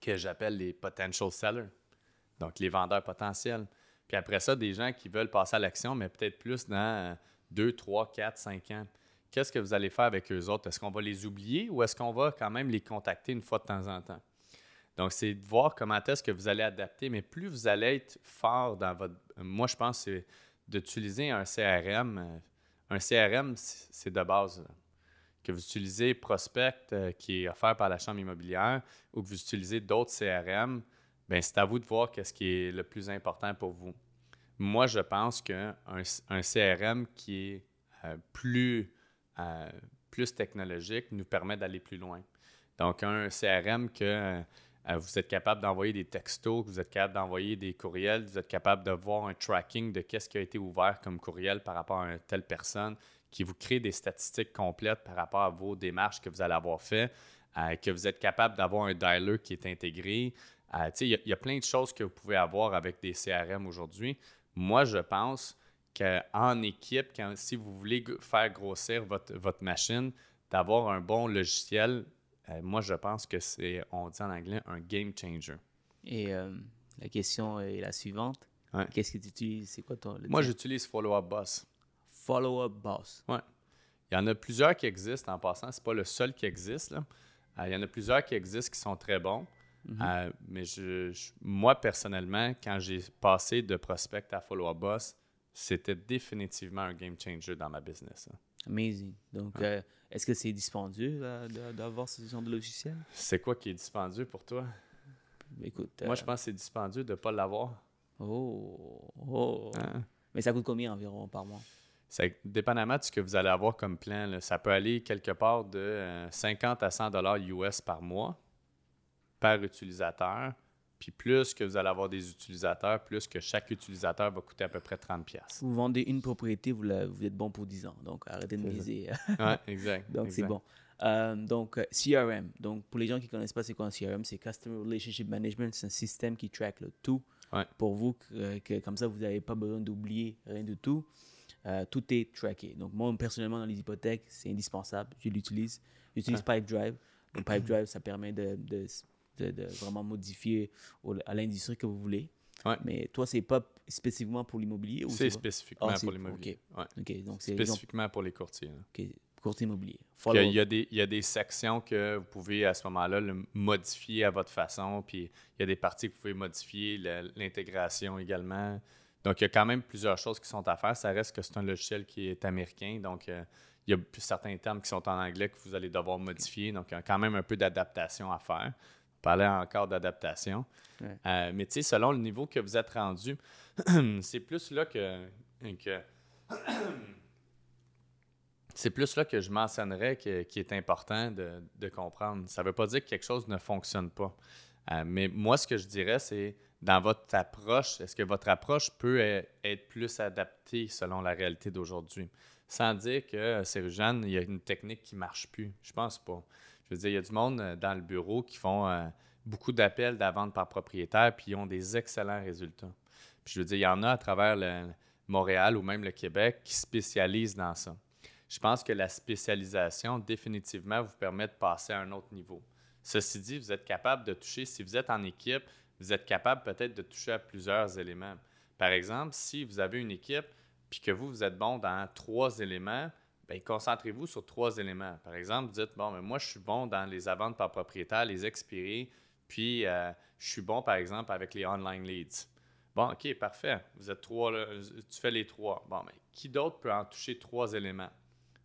que j'appelle les potential sellers, donc les vendeurs potentiels. Puis après ça, des gens qui veulent passer à l'action, mais peut-être plus dans 2, 3, 4, 5 ans. Qu'est-ce que vous allez faire avec eux autres? Est-ce qu'on va les oublier ou est-ce qu'on va quand même les contacter une fois de temps en temps? Donc, c'est de voir comment est-ce que vous allez adapter, mais plus vous allez être fort dans votre... Moi, je pense c'est d'utiliser un CRM. euh, Un CRM, c'est de base. Que vous utilisez Prospect, euh, qui est offert par la Chambre immobilière, ou que vous utilisez d'autres CRM, bien, c'est à vous de voir qu'est-ce qui est le plus important pour vous. Moi, je pense qu'un un CRM qui est euh, plus, euh, plus technologique nous permet d'aller plus loin. Donc, un CRM que vous êtes capable d'envoyer des textos, que vous êtes capable d'envoyer des courriels, vous êtes capable de voir un tracking de qu'est-ce qui a été ouvert comme courriel par rapport à telle personne, qui vous crée des statistiques complètes par rapport à vos démarches que vous allez avoir fait, euh, que vous êtes capable d'avoir un dialer qui est intégré. Euh, il y, a- il y a plein de choses que vous pouvez avoir avec des CRM aujourd'hui. Moi, je pense qu'en équipe, quand, si vous voulez faire grossir votre, votre machine, d'avoir un bon logiciel, euh, moi, je pense que c'est, on dit en anglais, un game changer. Et la question est la suivante. Ouais. Qu'est-ce que tu utilises? C'est quoi ton Moi, j'utilise Follow Up Boss. Follow-up boss. Il y en a plusieurs qui existent en passant. C'est pas le seul qui existe. là. Euh, il y en a plusieurs qui existent qui sont très bons. Mhm. Euh, mais je, je- moi, personnellement, quand j'ai passé de prospect à follow-up boss, c'était définitivement un game changer dans ma business. hein. Amazing. Donc, euh, est-ce que c'est dispendieux d'avoir ce genre de logiciel? C'est quoi qui est dispendieux pour toi? Écoute. Moi, je pense que c'est dispendieux de ne pas l'avoir. Oh, oh. Hein? Mais ça coûte combien environ par mois? C'est dépendamment de ce que vous allez avoir comme plan, là, ça peut aller quelque part de euh, 50 à 100 dollars US par mois par utilisateur. Puis plus que vous allez avoir des utilisateurs, plus que chaque utilisateur va coûter à peu près 30 pièces. Vous vendez une propriété, vous, la- vous êtes bon pour 10 ans. Donc, arrêtez de ça. miser. <laughs> Ouais, exact. donc, c'est bon. Euh, donc, euh, CRM. Donc, pour les gens qui ne connaissent pas, c'est quoi un CRM C'est Customer Relationship Management. C'est un système qui track le tout Ouais. pour vous. que- euh, que, comme ça, vous n'avez pas besoin d'oublier rien du tout. Euh, tout est tracké. Donc, moi, personnellement, dans les hypothèques, c'est indispensable. Je l'utilise. J'utilise Pipedrive. Donc, Pipedrive, ça permet de, de, de- de vraiment modifier au- à l'industrie que vous voulez. Ouais. Mais toi, c'est pas spécifiquement pour l'immobilier ou C'est spécifiquement Ah, pour l'immobilier. Ouais. Ok, donc c'est exemple, Spécifiquement pour les courtiers. là. ok, courtier immobilier. Il y, a des, il y a des sections que vous pouvez à ce moment-là modifier à votre façon. Puis il y a des parties que vous pouvez modifier, l'intégration également. Donc il y a quand même plusieurs choses qui sont à faire. Ça reste que c'est un logiciel qui est américain. Donc euh, il y a plus certains termes qui sont en anglais que vous allez devoir modifier. Donc il y a quand même un peu d'adaptation à faire. On parlait encore d'adaptation. Ouais. Euh, mais tu sais, selon le niveau que vous êtes rendu, <clears throat> c'est plus là que, que <clears throat> c'est plus là que je mentionnerais que- qui est important de, de comprendre. Ça ne veut pas dire que quelque chose ne fonctionne pas. Euh, mais moi, ce que je dirais, c'est dans votre approche, est-ce que votre approche peut e- être plus adaptée selon la réalité d'aujourd'hui? Sans dire que, euh, c'est Jeanne, il y a une technique qui ne marche plus. Je pense pas. Je veux dire, il y a du monde euh, dans le bureau qui font euh, beaucoup d'appels vente par propriétaire, puis ils ont des excellents résultats. Puis je veux dire, il y en a à travers le Montréal ou même le Québec qui spécialisent dans ça. Je pense que la spécialisation, définitivement, vous permet de passer à un autre niveau. Ceci dit, vous êtes capable de toucher, si vous êtes en équipe, vous êtes capable peut-être de toucher à plusieurs éléments. Par exemple, si vous avez une équipe puis que vous, vous êtes bon dans trois éléments, bien, concentrez-vous sur trois éléments. Par exemple, dites, bon, mais moi, je suis bon dans les ventes par propriétaire, les expirés, puis euh, je suis bon, par exemple, avec les online leads. Bon, OK, parfait. Vous êtes trois, là, tu fais les trois. Bon, mais qui d'autre peut en toucher trois éléments?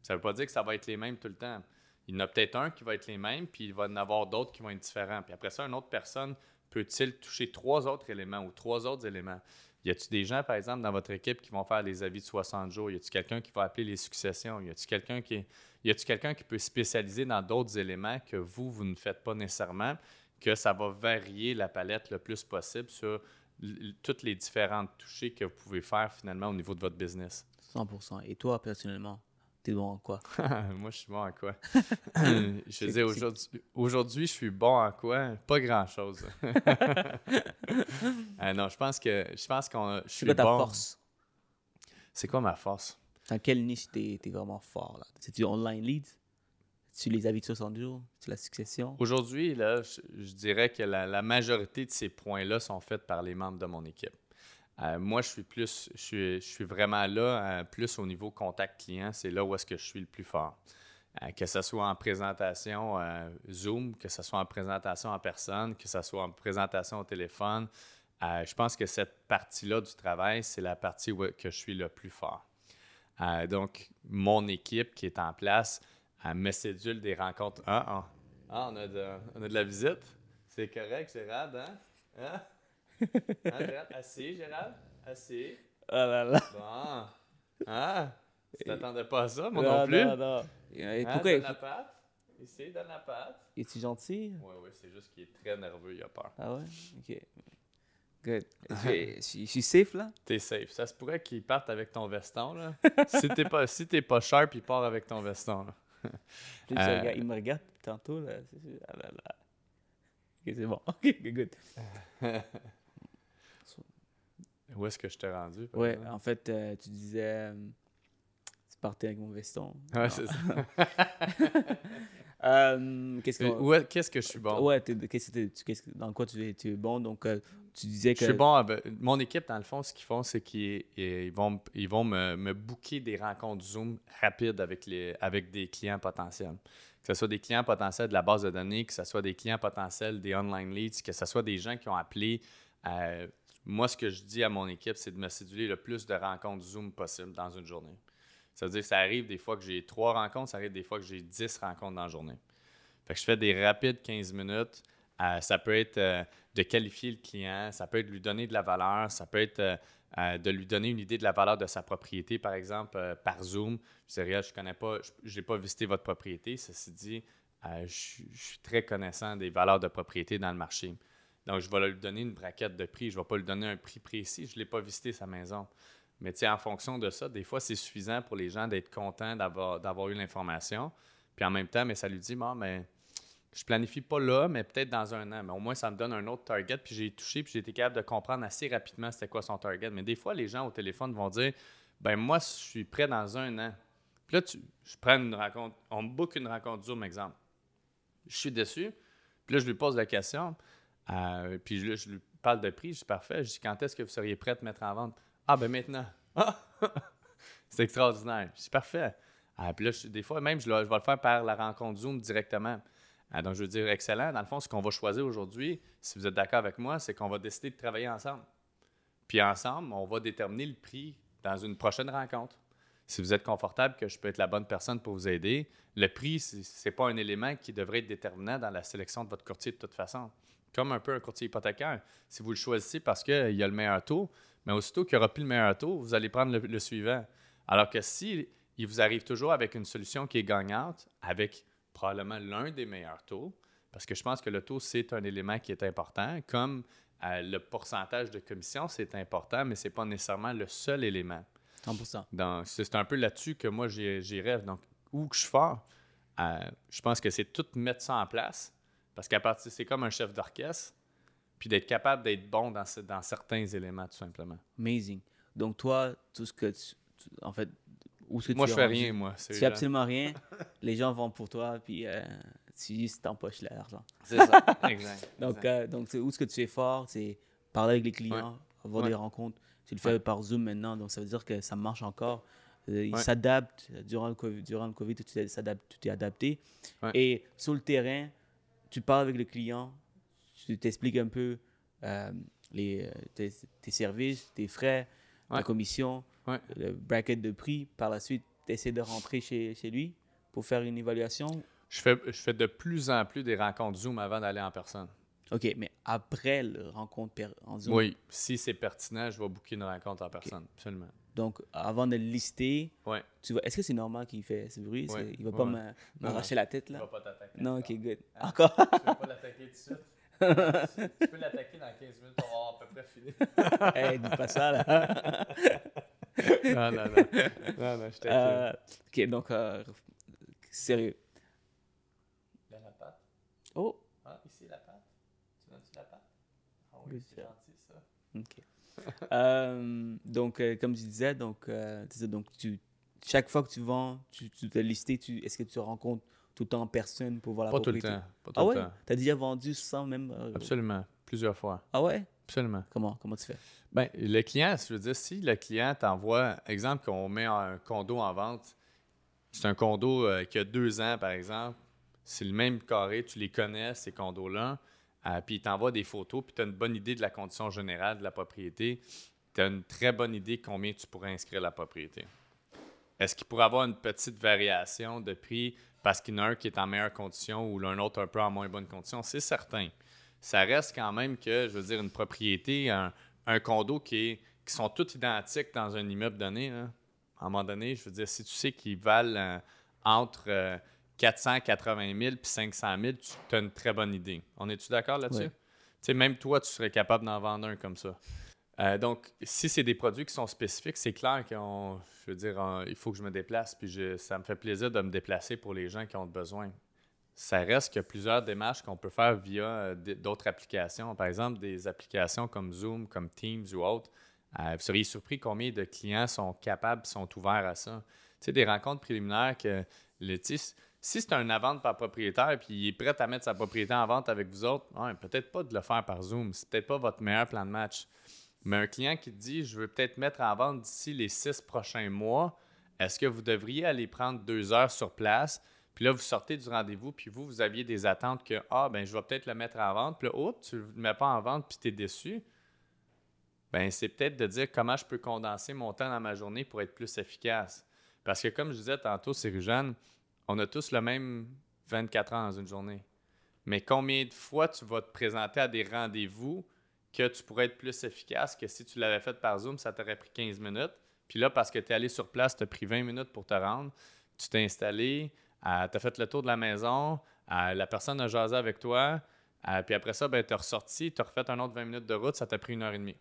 Ça ne veut pas dire que ça va être les mêmes tout le temps. Il y en a peut-être un qui va être les mêmes, puis il va en avoir d'autres qui vont être différents. Puis après ça, une autre personne peut-il toucher trois autres éléments ou trois autres éléments? Y a-t-il des gens, par exemple, dans votre équipe qui vont faire les avis de 60 jours? Y a-t-il quelqu'un qui va appeler les successions? Y a-t-il quelqu'un qui, a-t-il quelqu'un qui peut spécialiser dans d'autres éléments que vous, vous ne faites pas nécessairement, que ça va varier la palette le plus possible sur toutes les différentes touchées que vous pouvez faire finalement au niveau de votre business? 100%. Et toi, personnellement, t'es bon en quoi? <laughs> Moi, je suis bon en quoi? <laughs> je veux dire, aujourd'hui, aujourd'hui, je suis bon en quoi? Pas grand-chose. Ah <laughs> non, je pense que je pense qu'on je C'est suis quoi ta bon. force? C'est quoi ma force? Dans quelle niche t'es es vraiment fort là? C'est-tu online leads? Tu les avis de 60 jours C'est la succession? Aujourd'hui, là, je, je dirais que la, la majorité de ces points-là sont faits par les membres de mon équipe. Euh, moi, je suis plus, je suis, je suis vraiment là, euh, plus au niveau contact client. C'est là où est-ce que je suis le plus fort. Euh, que ce soit en présentation Zoom, que ce soit en présentation en personne, que ce soit en présentation au téléphone. je pense que cette partie-là du travail, c'est la partie où, que je suis le plus fort. Donc, mon équipe qui est en place me sédule des rencontres. Ah, ah. Ah, on, a de, on a de la visite. C'est correct, Gérald, hein? Hein? Hein, <laughs> Gérald? Assis, Gérald? Assis. Ah là là Bon. Ah! Tu t'attendais pas à ça, moi Non, non plus? non, non. Et Hein, pourquoi donne la patte. Ici, donne la patte. Es-tu gentil? Oui, oui, c'est juste qu'il est très nerveux, il a peur. Ah ouais? Ok. Good. <laughs> Je suis- safe là? T'es safe. Ça se pourrait qu'il parte avec ton veston, là. <laughs> si t'es pas, si t'es pas sharp, il part avec ton veston, là. Puis il Euh. Il me regarde tantôt là. Ah là là. Ok, c'est bon. Ok, good. Où est-ce que je t'ai rendu? exemple? en fait, euh, tu disais. euh, tu partais avec mon veston. Ouais, c'est ça. <laughs> Euh, Qu'est-ce que. Qu'est-ce que je suis bon? Ouais, qu'est-ce que qu'est-ce dans quoi tu es, tu es bon? Donc, euh, tu disais que. Je suis bon avec... Mon équipe, dans le fond, ce qu'ils font, c'est qu'ils ils vont, ils vont me, me booker des rencontres Zoom rapides avec, les, avec des clients potentiels. Que ce soit des clients potentiels de la base de données, que ce soit des clients potentiels des online leads, que ce soit des gens qui ont appelé. euh, moi, ce que je dis à mon équipe, c'est de me séduire le plus de rencontres Zoom possible dans une journée. Ça veut dire que ça arrive des fois que j'ai trois rencontres, ça arrive des fois que j'ai dix rencontres dans la journée. Fait que je fais des rapides 15 minutes Euh, ça peut être euh, de qualifier le client, ça peut être de lui donner de la valeur, ça peut être euh, de lui donner une idée de la valeur de sa propriété, par exemple, par Zoom. Je dirais, je connais pas, je n'ai pas visité votre propriété. Ceci dit, je, suis très connaissant des valeurs de propriété dans le marché. Donc, je vais lui donner une braquette de prix. Je ne vais pas lui donner un prix précis. Je ne l'ai pas visité sa maison. Mais en fonction de ça, des fois, c'est suffisant pour les gens d'être contents d'avoir eu l'information. Puis en même temps, mais ça lui dit, bon, mais je planifie pas là, mais peut-être dans un an. Mais au moins, ça me donne un autre target. Puis j'ai touché, puis j'ai été capable de comprendre assez rapidement c'était quoi son target. Mais des fois, les gens au téléphone vont dire, ben moi, je suis prêt dans un an. Puis là, tu, je prends une rencontre, on me book une rencontre Zoom, exemple. Je suis déçu. Puis là, je lui pose la question. Euh, puis là, je lui parle de prix. Je dis, parfait. Je dis, quand est-ce que vous seriez prêt à mettre en vente? Ah, ben maintenant. <laughs> C'est extraordinaire. Dis, parfait. Ah, puis là, des fois, même, je, vais le faire par la rencontre Zoom directement. Ah, donc, je veux dire, excellent. Dans le fond, ce qu'on va choisir aujourd'hui, si vous êtes d'accord avec moi, c'est qu'on va décider de travailler ensemble. Puis ensemble, on va déterminer le prix dans une prochaine rencontre. Si vous êtes confortable que je peux être la bonne personne pour vous aider, le prix, ce n'est pas un élément qui devrait être déterminant dans la sélection de votre courtier de toute façon. Comme un peu un courtier hypothécaire. Si vous le choisissez parce qu'il y a le meilleur taux, mais aussitôt qu'il n'y aura plus le meilleur taux, vous allez prendre le, le suivant. Alors que si il vous arrive toujours avec une solution qui est gagnante, avec probablement l'un des meilleurs taux, parce que je pense que le taux, c'est un élément qui est important, comme euh, le pourcentage de commission, c'est important, mais ce n'est pas nécessairement le seul élément. 100%. Donc, c'est un peu là-dessus que moi, j'y rêve. Donc, où que je suis fort, euh, je pense que c'est tout mettre ça en place, parce qu'à partir, c'est comme un chef d'orchestre, puis d'être capable d'être bon dans, dans certains éléments, tout simplement. Amazing. Donc, toi, tout ce que tu, en fait, moi, je fais rien, moi. Tu fais absolument rien. <laughs> les gens vont pour toi, puis euh, tu juste t'empoches l'argent. C'est ça, <laughs> exact. donc, euh, donc où ce que tu es fort, c'est parler avec les clients, avoir des rencontres. Tu le fais par Zoom maintenant, donc ça veut dire que ça marche encore. Euh, ils s'adaptent. Durant le COVID, durant le COVID tu t'es adapté. Et sur le terrain, tu parles avec le client, tu t'expliques un peu les, tes, tes, services, tes frais, ta commission le bracket de prix. Par la suite, tu essaies de rentrer chez, chez lui pour faire une évaluation? Je fais, je fais de plus en plus des rencontres Zoom avant d'aller en personne. OK, mais après le rencontre en Zoom? Oui, si c'est pertinent, je vais booker une rencontre en personne, absolument. Donc, avant de le lister, ouais. tu vois, est-ce que c'est normal qu'il fait ce bruit? Il ne va pas m'arracher la tête, là? Il va pas t'attaquer. Non, OK, good. Hein? Encore? Je ne vais pas l'attaquer tout de suite. <laughs> tu peux l'attaquer dans 15 minutes, on va à peu près filer. <laughs> hey, dis pas ça, là. <laughs> non, non, non. Non, non, je euh, Ok, donc, euh, sérieux. Dans la pâte. Oh. Ah, ici, la pâte. Tu donnes-tu la pâte? Ah oui, c'est gentil, ça. Ok. <laughs> euh, donc, euh, comme je disais, donc, euh, donc tu, chaque fois que tu vends, tu, tu te listé, tu, est-ce que tu rencontres tout le temps en personne pour voir la pas propriété? Tout le temps. Pas tout ah le ouais? temps. Tu as déjà vendu sans même. Absolument. Plusieurs fois. Ah ouais? Absolument. Comment, comment tu fais? Bien, le client, je veux dire, si le client t'envoie, exemple, qu'on met un condo en vente, c'est un condo qui a deux ans, par exemple, c'est le même carré, tu les connais, ces condos-là, euh, puis il t'envoie des photos, puis tu as une bonne idée de la condition générale de la propriété, tu as une très bonne idée combien tu pourrais inscrire la propriété. Est-ce qu'il pourrait avoir une petite variation de prix parce qu'il y en a un qui est en meilleure condition ou l'un autre un peu en moins bonne condition? C'est certain ça reste quand même que, je veux dire, une propriété, un, condo qui, qui sont tous identiques dans un immeuble donné. À un moment donné, je veux dire, si tu sais qu'ils valent euh, entre 480 000 et 500 000, tu as une très bonne idée. On est-tu d'accord là-dessus? Tu sais, même toi, tu serais capable d'en vendre un comme ça. Euh, donc, si c'est des produits qui sont spécifiques, c'est clair qu'on, je veux dire, il faut que je me déplace. Puis ça me fait plaisir de me déplacer pour les gens qui ont besoin ça reste qu'il y a plusieurs démarches qu'on peut faire via euh, d'autres applications. Par exemple, des applications comme Zoom, comme Teams ou autres. Euh, vous seriez surpris combien de clients sont capables, sont ouverts à ça. Tu sais, des rencontres préliminaires que le, si c'est un avant par propriétaire et il est prêt à mettre sa propriété en vente avec vous autres, peut-être pas de le faire par Zoom. C'est peut-être pas votre meilleur plan de match. Mais un client qui dit Je veux peut-être mettre en vente d'ici les six prochains mois, est-ce que vous devriez aller prendre deux heures sur place? Puis là, vous sortez du rendez-vous, puis vous, vous aviez des attentes que, ah, ben je vais peut-être le mettre en vente. Puis là, oh, tu ne le mets pas en vente, puis tu es déçu. Ben c'est peut-être de dire comment je peux condenser mon temps dans ma journée pour être plus efficace. Parce que, comme je disais tantôt, c'est Rujane, on a tous le même 24 ans dans une journée. Mais combien de fois tu vas te présenter à des rendez-vous que tu pourrais être plus efficace que si tu l'avais fait par Zoom, ça t'aurait pris 15 minutes. Puis là, parce que tu es allé sur place, tu as pris 20 minutes pour te rendre, tu t'es installé, tu as fait le tour de la maison, la personne a jasé avec toi, puis après ça, ben, tu as ressorti, tu as refait un autre 20 minutes de route, ça t'a pris une heure et demie.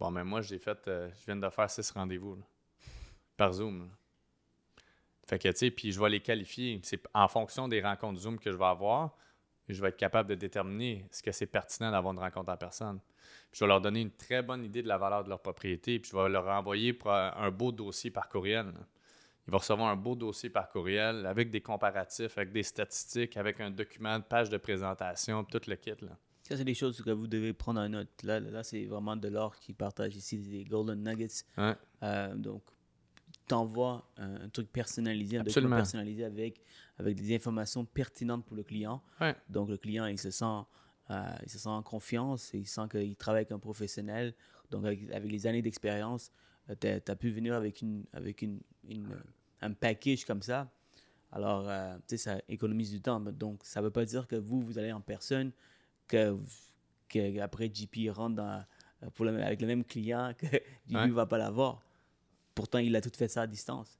Bon, mais moi, j'ai fait, euh, je viens de faire six rendez-vous par Zoom. Fait que, tu sais, puis je vais les qualifier. C'est en fonction des rencontres Zoom que je vais avoir, je vais être capable de déterminer ce que c'est pertinent d'avoir une rencontre en personne. je vais leur donner une très bonne idée de la valeur de leur propriété, puis je vais leur envoyer un beau dossier par courriel. Ils vont recevoir un beau dossier par courriel avec des comparatifs, avec des statistiques, avec un document, de page de présentation, tout le kit. Là. Ça, c'est des choses que vous devez prendre en note. Là, là c'est vraiment de l'or qui partage ici, des Golden Nuggets. Euh, donc, t'envoies un, un, truc personnalisé, un document personnalisé avec, avec des informations pertinentes pour le client. Donc, le client, il se sent, euh, il se sent en confiance, il sent qu'il travaille avec un professionnel. Donc, avec, les années d'expérience, euh, tu as, pu venir avec, une, avec une, un package comme ça. Alors, tu sais, ça économise du temps. Donc, ça ne veut pas dire que vous, vous allez en personne, que, après JP rentre dans, pour avec le même client, <laughs> que JP ne va pas l'avoir. Pourtant, il a tout fait ça à distance.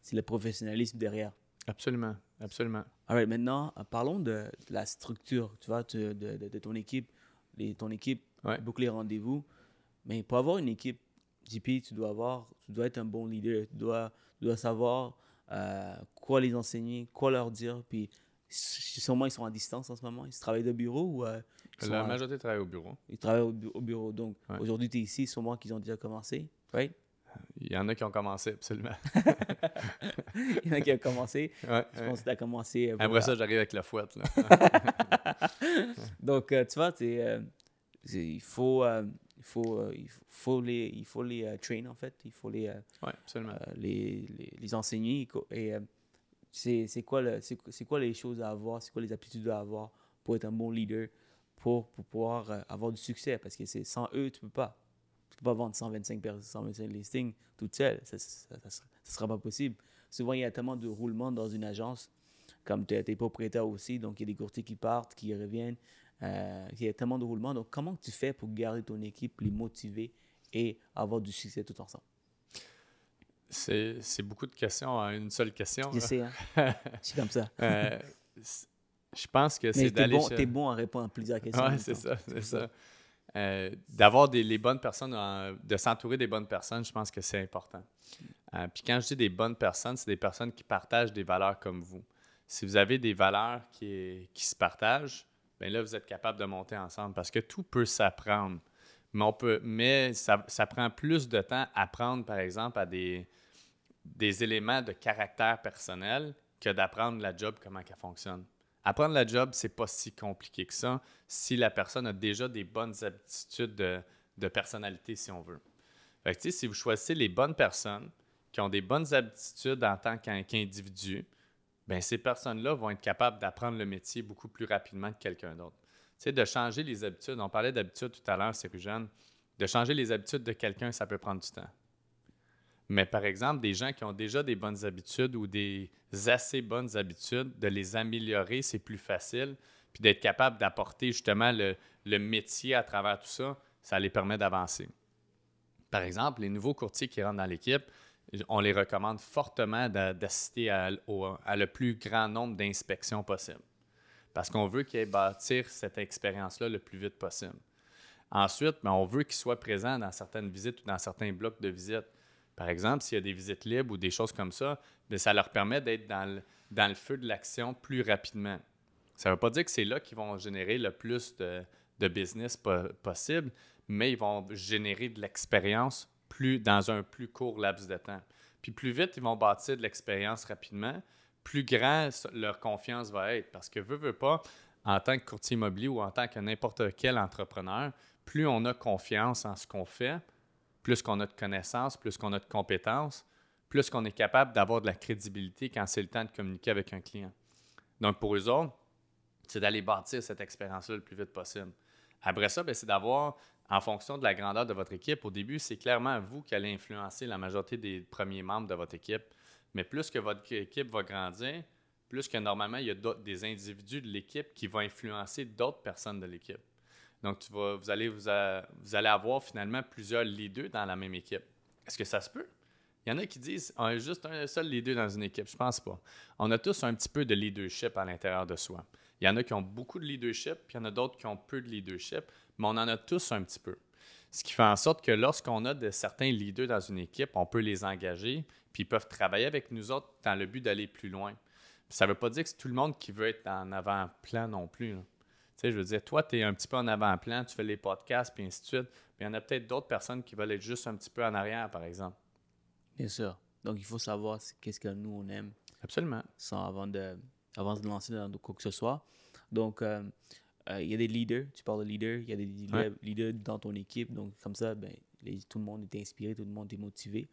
C'est le professionnalisme derrière. Absolument, absolument. right, maintenant, euh, parlons de, la structure, tu vois, de, de, ton équipe. Les, ton équipe boucle les rendez-vous. Mais pour avoir une équipe, JP, tu dois avoir, tu dois être un bon leader. Tu dois, tu dois savoir euh, quoi les enseigner, quoi leur dire, puis Sûrement, ils sont à distance en ce moment. Ils travaillent de bureau ou. Euh, la majorité travaille au bureau. Ils travaillent au, bureau. Donc, aujourd'hui, tu es ici, sûrement qu'ils ont déjà commencé. Right? Il y en a qui ont commencé, absolument. <laughs> Il y en a qui ont commencé. Ouais, je pense que tu as commencé. Euh, Après ça, j'arrive avec la fouette. Là. <laughs> Donc, euh, tu vois, il faut. il faut, il faut les, il faut les train en fait, il faut les, les, les, les, enseigner et c'est quoi, quoi les choses à avoir, c'est quoi les aptitudes à avoir pour être un bon leader, pour, pour pouvoir euh, avoir du succès? Parce que c'est sans eux, tu peux pas. Tu peux pas vendre 125, 125 listings toute seule. Ça ne sera pas possible. Souvent, il y a tellement de roulement dans une agence, comme tu es, propriétaire aussi, donc il y a des courtiers qui partent, qui reviennent. Euh, il y a tellement de roulement. Donc, comment tu fais pour garder ton équipe, les motiver et avoir du succès tout ensemble? C'est beaucoup de questions à une seule question. Je sais, hein? <laughs> c'est comme ça. Euh, je pense que c'est d'aller... Bon, T'es bon à répondre à plusieurs questions. Oui, c'est ça, c'est ça. Euh, d'avoir les bonnes personnes, de s'entourer des bonnes personnes, je pense que c'est important. Euh, puis quand je dis des bonnes personnes, c'est des personnes qui partagent des valeurs comme vous. Si vous avez des valeurs qui, qui se partagent, bien là, vous êtes capable de monter ensemble parce que tout peut s'apprendre. Mais, on peut, mais ça, ça, prend plus de temps à apprendre, par exemple, à des, des éléments de caractère personnel que d'apprendre la job, comment elle fonctionne. Apprendre la job, c'est pas si compliqué que ça si la personne a déjà des bonnes aptitudes de, personnalité, si on veut. Fait si vous choisissez les bonnes personnes qui ont des bonnes aptitudes en tant qu'individu, ben ces personnes-là vont être capables d'apprendre le métier beaucoup plus rapidement que quelqu'un d'autre. Tu de changer les habitudes. On parlait d'habitudes tout à l'heure, c'est. De changer les habitudes de quelqu'un, ça peut prendre du temps. Mais par exemple, des gens qui ont déjà des bonnes habitudes ou des assez bonnes habitudes, de les améliorer, c'est plus facile. Puis d'être capable d'apporter justement le, métier à travers tout ça, ça les permet d'avancer. Par exemple, les nouveaux courtiers qui rentrent dans l'équipe, on les recommande fortement d'assister à, le plus grand nombre d'inspections possible. Parce qu'on veut qu'ils bâtir cette expérience-là le plus vite possible. Ensuite, ben, on veut qu'ils soient présents dans certaines visites ou dans certains blocs de visites. Par exemple, s'il y a des visites libres ou des choses comme ça, bien, ça leur permet d'être dans le, feu de l'action plus rapidement. Ça ne veut pas dire que c'est là qu'ils vont générer le plus de, de business possible, mais ils vont générer de l'expérience plus, dans un plus court laps de temps. Puis plus vite ils vont bâtir de l'expérience rapidement, plus grand leur confiance va être. Parce que veut, veut pas, en tant que courtier immobilier ou en tant que n'importe quel entrepreneur, plus on a confiance en ce qu'on fait, plus qu'on a de connaissances, plus qu'on a de compétences, plus qu'on est capable d'avoir de la crédibilité quand c'est le temps de communiquer avec un client. Donc, pour eux autres, c'est d'aller bâtir cette expérience-là le plus vite possible. Après ça, ben, c'est d'avoir, en fonction de la grandeur de votre équipe, au début, c'est clairement vous qui allez influencer la majorité des premiers membres de votre équipe. Mais plus que votre équipe va grandir, plus que normalement, il y a des individus de l'équipe qui vont influencer d'autres personnes de l'équipe. Donc, tu vas, vous, allez, vous, allez avoir finalement plusieurs leaders dans la même équipe. Est-ce que ça se peut? Il y en a qui disent on a juste un seul leader dans une équipe. Je pense pas. On a tous un petit peu de leadership à l'intérieur de soi. Il y en a qui ont beaucoup de leadership, puis il y en a d'autres qui ont peu de leadership, mais on en a tous un petit peu. Ce qui fait en sorte que lorsqu'on a de certains leaders dans une équipe, on peut les engager, puis ils peuvent travailler avec nous autres dans le but d'aller plus loin. Ça ne veut pas dire que c'est tout le monde qui veut être en avant-plan non plus. Sais, je veux dire, toi, tu es un petit peu en avant-plan, tu fais les podcasts, puis ainsi de suite. Mais il y en a peut-être d'autres personnes qui veulent être juste un petit peu en arrière, par exemple. Bien sûr. Donc, il faut savoir qu'est-ce que nous, on aime. Absolument. Sans, avant, de, avant de lancer dans quoi que ce soit. Donc, euh, euh, il y a des leaders, tu parles de leaders, il y a des leaders, dans ton équipe. Donc, comme ça, ben, tout le monde est inspiré, tout le monde est motivé.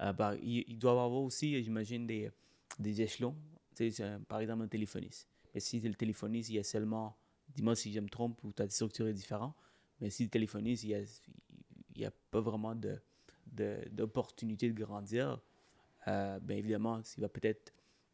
Euh, il, doit y avoir aussi, j'imagine, des, des échelons. par exemple, un téléphoniste. Mais si le téléphoniste, il y a seulement, dis-moi si je me trompe ou ta structure est différente, mais si le téléphoniste, il n'y a, a, pas vraiment de, d'opportunité de, grandir, euh, ben évidemment, il va peut-être,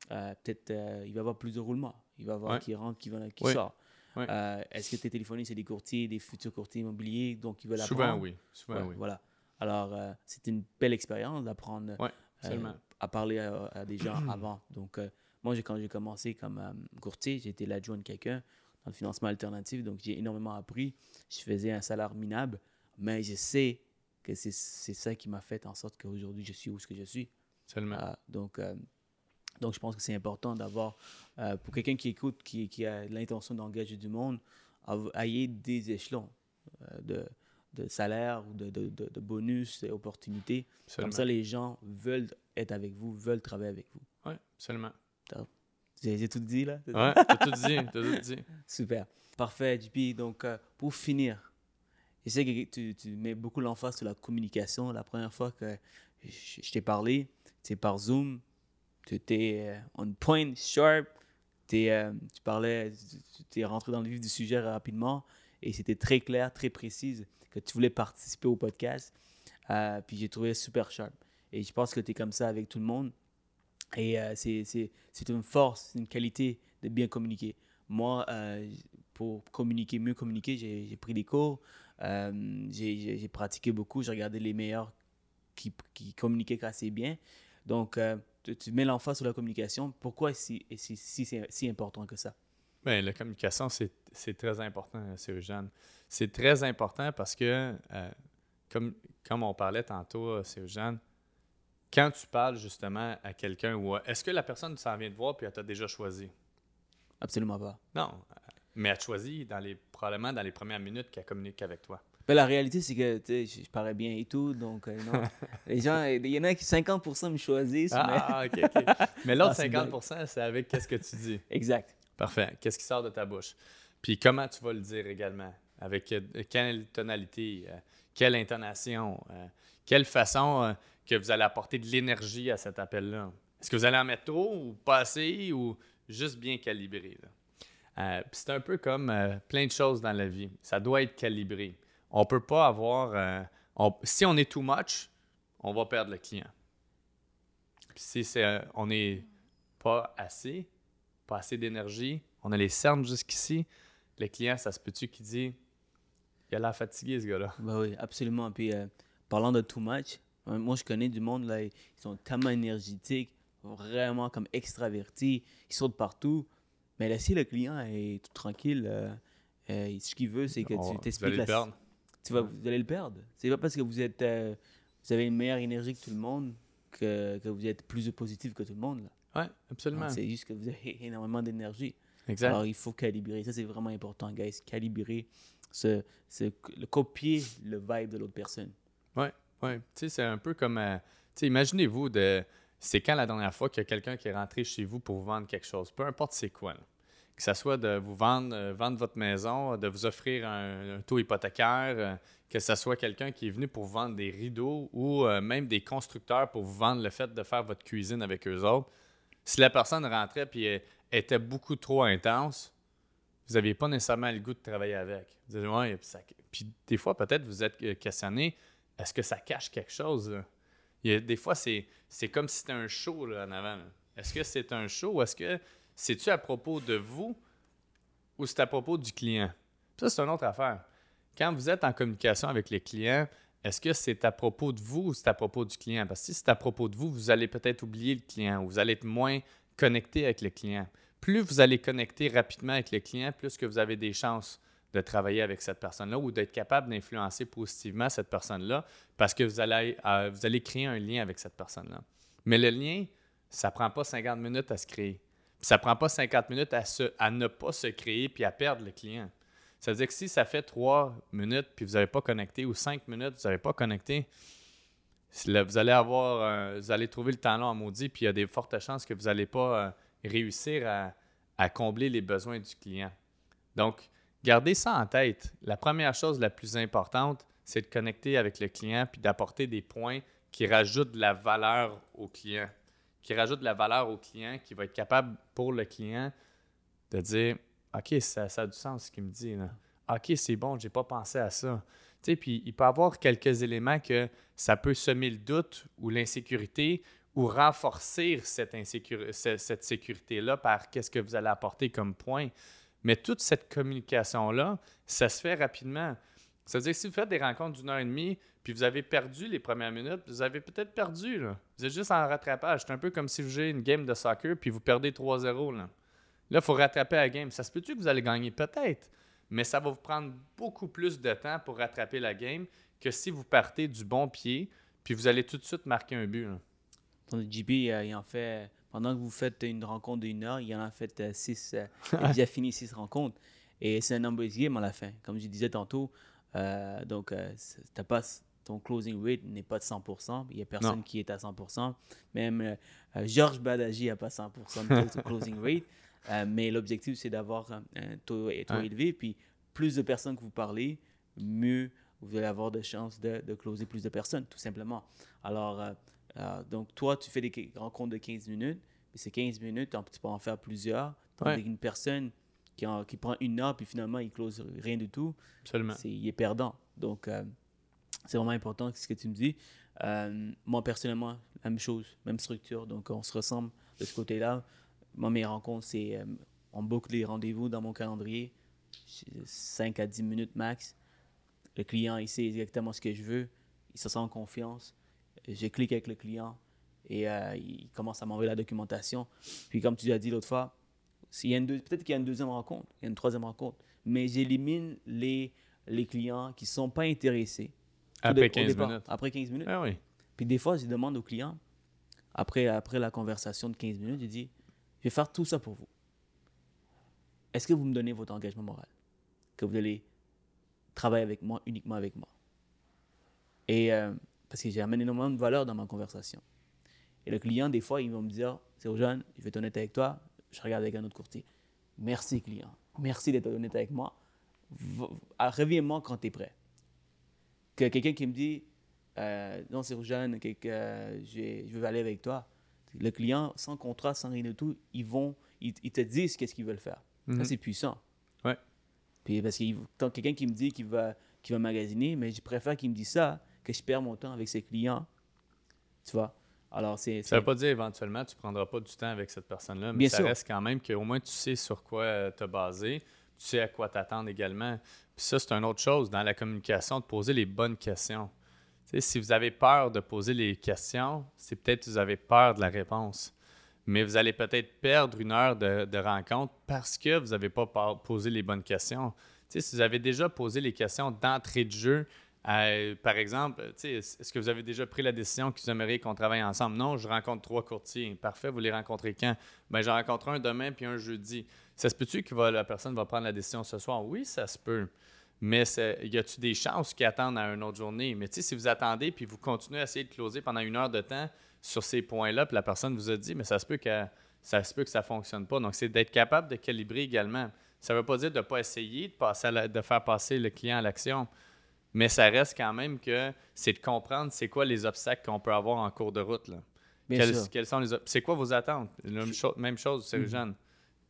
peut-être, il va avoir plus de roulement. Il va avoir qui rentre, qui, va, qui sort. Euh, est-ce que tes téléphonies, c'est des courtiers, des futurs courtiers immobiliers, donc ils veulent apprendre? Souvent, oui. Souvent, oui. Voilà. Alors, euh, c'est une belle expérience d'apprendre euh, à parler à, des gens <clears throat> avant. Donc, moi, quand j'ai commencé comme courtier, j'étais l'adjoint de quelqu'un dans le financement alternatif, donc j'ai énormément appris. Je faisais un salaire minable, mais je sais que c'est ça qui m'a fait en sorte qu'aujourd'hui, je suis où ce que je suis. Seulement. donc, donc, je pense que c'est important d'avoir, euh, pour quelqu'un qui écoute, qui, qui a l'intention d'engager du monde, ayez des échelons euh, de, de, salaire ou de, de, de bonus et opportunités. Comme ça, les gens veulent être avec vous, veulent travailler avec vous. Oui, seulement. J'ai tout dit là? Oui, as tout dit, tout dit. <laughs> Super. Parfait, JP. Donc, euh, pour finir, je sais que tu, tu mets beaucoup l'emphase sur la communication. La première fois que je, je t'ai parlé, c'est par Zoom tu étais euh, on point, sharp, euh, tu parlais, tu es rentré dans le vif du sujet rapidement et c'était très clair, très précise que tu voulais participer au podcast. Euh, puis j'ai trouvé super sharp. Et je pense que tu es comme ça avec tout le monde. Et c'est une force, une qualité de bien communiquer. Moi, pour communiquer, mieux communiquer, j'ai pris des cours, j'ai pratiqué beaucoup, j'ai regardé les meilleurs qui, qui communiquaient assez bien. Donc, tu, mets l'emphase sur la communication. Pourquoi c'est si, si, si, important que ça? Bien, la communication, c'est très important, c'est. C'est très important parce que, euh, comme, comme on parlait tantôt, c'est quand tu parles justement à quelqu'un, ou est-ce que la personne s'en vient de voir puis elle t'a déjà choisi? Absolument pas. Non, mais elle t'a choisi dans les, probablement dans les premières minutes qu'elle communique avec toi. Ben, la réalité, c'est que je parais bien et tout. Donc, euh, non. <laughs> les gens, il y en a qui 50% me choisissent. Ah, mais... ok, ok. Mais l'autre 50%, <laughs> ah, c'est avec qu'est-ce que tu dis. Exact. Parfait. Qu'est-ce qui sort de ta bouche? Puis comment tu vas le dire également? Avec euh, quelle tonalité? Euh, quelle intonation? quelle façon que vous allez apporter de l'énergie à cet appel-là? Est-ce que vous allez en mettre trop ou pas assez ou juste bien calibré? c'est un peu comme plein de choses dans la vie. Ça doit être calibré on peut pas avoir. Euh, si on est too much, on va perdre le client. si euh, on n'est pas assez, pas assez d'énergie, on a les cernes jusqu'ici, le client, ça se peut-tu qui dit il a l'air fatigué ce gars-là. Ben oui, absolument. Puis euh, parlant de too much, moi je connais du monde là, ils sont tellement énergétiques, vraiment comme extravertis, ils sautent partout. Mais là, si le client est tout tranquille, ce qu'il veut, c'est que tu t'expliques la, tu vas, vous allez le perdre. C'est pas parce que vous êtes, euh, vous avez une meilleure énergie que tout le monde que, que vous êtes plus positif que tout le monde. Oui, absolument. C'est juste que vous avez <laughs> énormément d'énergie. Exact. Alors, il faut calibrer. Ça, c'est vraiment important, guys. Calibrer, ce, ce, le copier le vibe de l'autre personne. Oui, oui. Tu sais, c'est un peu comme. Euh, tu sais, imaginez-vous de. C'est quand la dernière fois qu'il y a quelqu'un qui est rentré chez vous pour vous vendre quelque chose, peu importe c'est quoi. Que ce soit de vous vendre, euh, vendre votre maison, de vous offrir un, taux hypothécaire, euh, que ce soit quelqu'un qui est venu pour vendre des rideaux ou même des constructeurs pour vous vendre le fait de faire votre cuisine avec eux autres. Si la personne rentrait et était beaucoup trop intense, vous n'aviez pas nécessairement le goût de travailler avec. puis, des fois, peut-être vous êtes questionné, est-ce que ça cache quelque chose? Des fois, c'est comme si c'était un show là, en avant. Est-ce que c'est un show? Est-ce que c'est-tu à propos de vous ou c'est à propos du client? Ça, c'est une autre affaire. Quand vous êtes en communication avec les clients, est-ce que c'est à propos de vous ou c'est à propos du client? Parce que si c'est à propos de vous, vous allez peut-être oublier le client ou vous allez être moins connecté avec le client. Plus vous allez connecter rapidement avec le client, plus que vous avez des chances de travailler avec cette personne-là ou d'être capable d'influencer positivement cette personne-là parce que vous allez, euh, créer un lien avec cette personne-là. Mais le lien, ça ne prend pas 50 minutes à se créer. ça ne prend pas 50 minutes à, à ne pas se créer puis à perdre le client. Ça veut dire que si ça fait trois minutes puis vous n'avez pas connecté ou cinq minutes, vous n'avez pas connecté, vous allez avoir, vous allez trouver le temps long en maudit, puis il y a des fortes chances que vous n'allez pas euh, réussir à, à, combler les besoins du client. Donc, gardez ça en tête. La première chose la plus importante, c'est de connecter avec le client puis d'apporter des points qui rajoutent de la valeur au client, qui rajoutent de la valeur au client, qui va être capable pour le client de dire OK, ça, a du sens ce qu'il me dit. OK, c'est bon, j'ai pas pensé à ça. Puis il peut y avoir quelques éléments que ça peut semer le doute ou l'insécurité ou renforcer cette, cette sécurité-là par qu'est-ce que vous allez apporter comme point. Mais toute cette communication-là, ça se fait rapidement. C'est-à-dire que si vous faites des rencontres d'une heure et demie, puis vous avez perdu les premières minutes, vous avez peut-être perdu. Vous êtes juste en rattrapage. C'est un peu comme si vous jouez une game de soccer, puis vous perdez 3-0. Là, il faut rattraper la game. Ça se peut-tu que vous allez gagner? Peut-être. Mais ça va vous prendre beaucoup plus de temps pour rattraper la game que si vous partez du bon pied, puis vous allez tout de suite marquer un but. Ton JB, euh, il en fait, pendant que vous faites une rencontre d'une heure, il en a fait euh, six. Euh, <laughs> il a déjà fini six rencontres. Et c'est un numbers game à la fin. Comme je disais tantôt, donc pas, ton closing rate n'est pas de 100%. Il n'y a personne qui est à 100%. Même Georges Badaji n'a pas 100% de closing <laughs> rate. Euh, mais l'objectif, c'est d'avoir un, taux, élevé. Puis plus de personnes que vous parlez, mieux vous allez avoir de chances de, de closer plus de personnes, tout simplement. Alors, euh, euh, donc, toi, tu fais des rencontres de 15 minutes, mais ces 15 minutes, tu peux en faire plusieurs. Tandis qu'une personne qui, qui, prend une heure, puis finalement, il close rien du tout, il est perdant. Donc, c'est vraiment important ce que tu me dis. moi, personnellement, même chose, même structure. Donc, on se ressemble de ce côté-là. Moi, mes rencontres, c'est. Euh, on boucle les rendez-vous dans mon calendrier, 5 à 10 minutes max. Le client, il sait exactement ce que je veux, il se sent en confiance. Je clique avec le client et euh, il commence à m'envoyer la documentation. Puis, comme tu as dit l'autre fois, peut-être qu'il y a une deuxième rencontre, il y a une troisième rencontre, mais j'élimine les, les clients qui ne sont pas intéressés. Après 15 minutes. Après 15 minutes. Ah oui. Puis des fois, je demande au client, après, après la conversation de 15 minutes, je dis je vais faire tout ça pour vous. Est-ce que vous me donnez votre engagement moral? Que vous allez travailler avec moi, uniquement avec moi? Et euh, parce que j'ai amené énormément de valeur dans ma conversation. Et le client, des fois, il va me dire C'est jeune, je vais être honnête avec toi, je regarde avec un autre courtier. Merci, client. Merci d'être honnête avec moi. Reviens-moi quand tu es prêt. Que quelqu'un qui me dit euh, Non, c'est jeune, que, je, je veux aller avec toi. Le client, sans contrat, sans rien de tout, ils vont, ils, te disent qu'est-ce qu'ils veulent faire. Ça, mhm. c'est puissant. Ouais. Puis parce que quelqu'un qui me dit qu'il va, qu'il va magasiner, mais je préfère qu'il me dise ça que je perds mon temps avec ses clients. Tu vois? Alors, c'est. Ça ne veut pas dire éventuellement tu ne prendras pas du temps avec cette personne-là, mais ça reste quand même qu'au moins tu sais sur quoi euh, te baser, tu sais à quoi t'attendre également. Puis ça, c'est une autre chose dans la communication, de poser les bonnes questions si vous avez peur de poser les questions, c'est peut-être que vous avez peur de la réponse. Mais vous allez peut-être perdre une heure de, rencontre parce que vous n'avez pas posé les bonnes questions. si vous avez déjà posé les questions d'entrée de jeu, par exemple, est-ce que vous avez déjà pris la décision que vous aimeriez qu'on travaille ensemble? Non, je rencontre trois courtiers. Parfait, vous les rencontrez quand? Ben, j'en rencontre un demain puis un jeudi. Ça se peut-tu que la personne va prendre la décision ce soir? Oui, ça se peut. Mais y a-tu des chances qui attendent à une autre journée? Mais si vous attendez puis vous continuez à essayer de closer pendant une heure de temps sur ces points-là, puis la personne vous a dit, mais ça se peut que ça se peut que ça fonctionne pas. Donc, c'est d'être capable de calibrer également. Ça ne veut pas dire de ne pas essayer de, passer de faire passer le client à l'action, mais ça reste quand même que c'est de comprendre c'est quoi les obstacles qu'on peut avoir en cours de route. Là. Quels, sont les C'est quoi vos attentes? Même, chose, c'est mm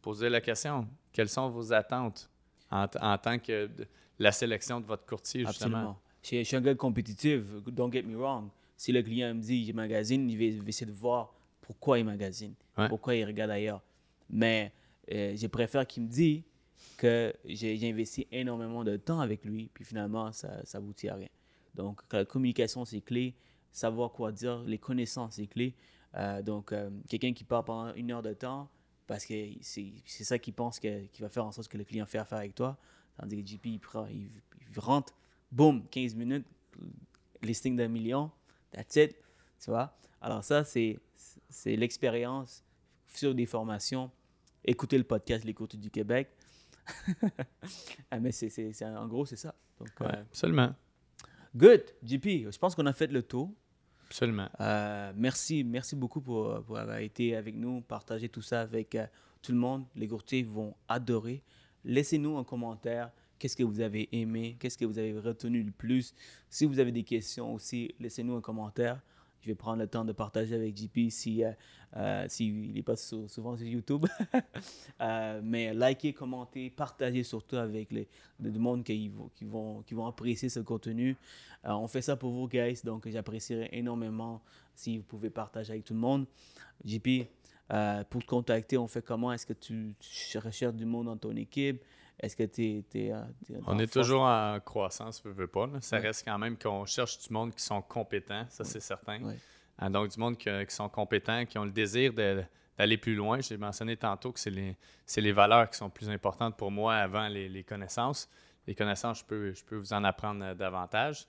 Posez la question. Quelles sont vos attentes en, en tant que la sélection de votre courtier, justement? Je, suis un gars compétitif, don't get me wrong. Si le client me dit il magasine, il va, essayer de voir pourquoi il magasine, pourquoi il regarde ailleurs. Mais euh, je préfère qu'il me dise que j'ai investi énormément de temps avec lui, puis finalement, ça, ça aboutit à rien. Donc, la communication, c'est clé. Savoir quoi dire, les connaissances, c'est clé. Euh, donc, euh, quelqu'un qui parle pendant une heure de temps, parce que c'est ça qu'il pense que, qui va faire en sorte que le client fait affaire avec toi. Tandis que JP, il, prend, il, il rentre, boum, 15 minutes, listing d'un million, that's it, tu vois. Alors ça, c'est l'expérience sur des formations. Écouter le podcast L'écoute du Québec. <laughs> Ah, mais c'est, c'est- c'est- en gros, c'est ça. Donc, Ouais, euh, absolument. good, JP, je pense qu'on a fait le tour. Absolument. Euh, merci, merci beaucoup pour, pour avoir été avec nous, partager tout ça avec euh, tout le monde. Les courtiers vont adorer. Laissez-nous un commentaire. Qu'est-ce que vous avez aimé? Qu'est-ce que vous avez retenu le plus? Si vous avez des questions aussi, laissez-nous un commentaire. Je vais prendre le temps de partager avec JP si, euh, euh, pas sou- souvent sur YouTube. <laughs> Euh, mais likez, commentez, partagez surtout avec les, le monde qui vont, qui, vont, apprécier ce contenu. Euh, on fait ça pour vous, guys, donc j'apprécierais énormément si vous pouvez partager avec tout le monde. JP, pour te contacter, on fait comment? Est-ce que tu recherches du monde dans ton équipe? Est-ce que tu es, On est toujours en croissance, veux, veux pas. là. Ça Ouais. reste quand même qu'on cherche du monde qui sont compétents, ça c'est certain. Ouais. Ah, donc, du monde que- qui sont compétents, qui ont le désir d'aller plus loin. J'ai mentionné tantôt que c'est les, valeurs qui sont plus importantes pour moi avant les, les connaissances. Les connaissances, je peux, je peux vous en apprendre euh, davantage.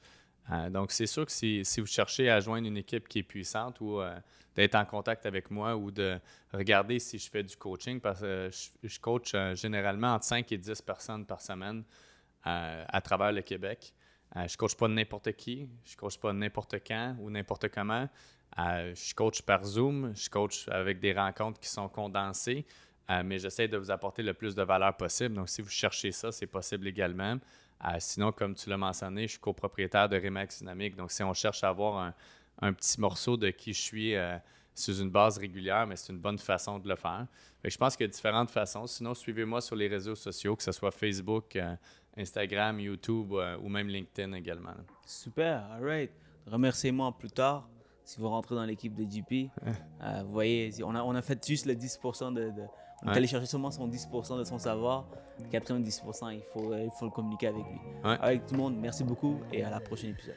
Euh, donc, c'est sûr que si, vous cherchez à joindre une équipe qui est puissante ou euh, d'être en contact avec moi ou de regarder si je fais du coaching, parce que je, je coach euh, généralement entre 5 et 10 personnes par semaine euh, à travers le Québec. Euh, je ne coach pas n'importe qui, je ne coach pas n'importe quand ou n'importe comment. Euh, je coach par Zoom, je coach avec des rencontres qui sont condensées, euh, mais j'essaie de vous apporter le plus de valeur possible. Donc, si vous cherchez ça, c'est possible également. Euh, sinon, comme tu l'as mentionné, je suis copropriétaire de Remax Dynamique. Donc, si on cherche à avoir un, un petit morceau de qui je suis euh, sur une base régulière, mais c'est une bonne façon de le faire. Je pense qu'il y a différentes façons. Sinon, suivez-moi sur les réseaux sociaux, que ce soit Facebook, euh, Instagram, YouTube euh, ou même LinkedIn également. là. Super, all right. Remerciez-moi plus tard si vous rentrez dans l'équipe de JP. Euh, vous voyez, on a, on a fait juste le 10% de. de- on est Ouais. allé chercher seulement son 10% de son savoir. 90%, il faut, il faut le communiquer avec lui. Ouais. Avec tout le monde, merci beaucoup et à la prochaine épisode.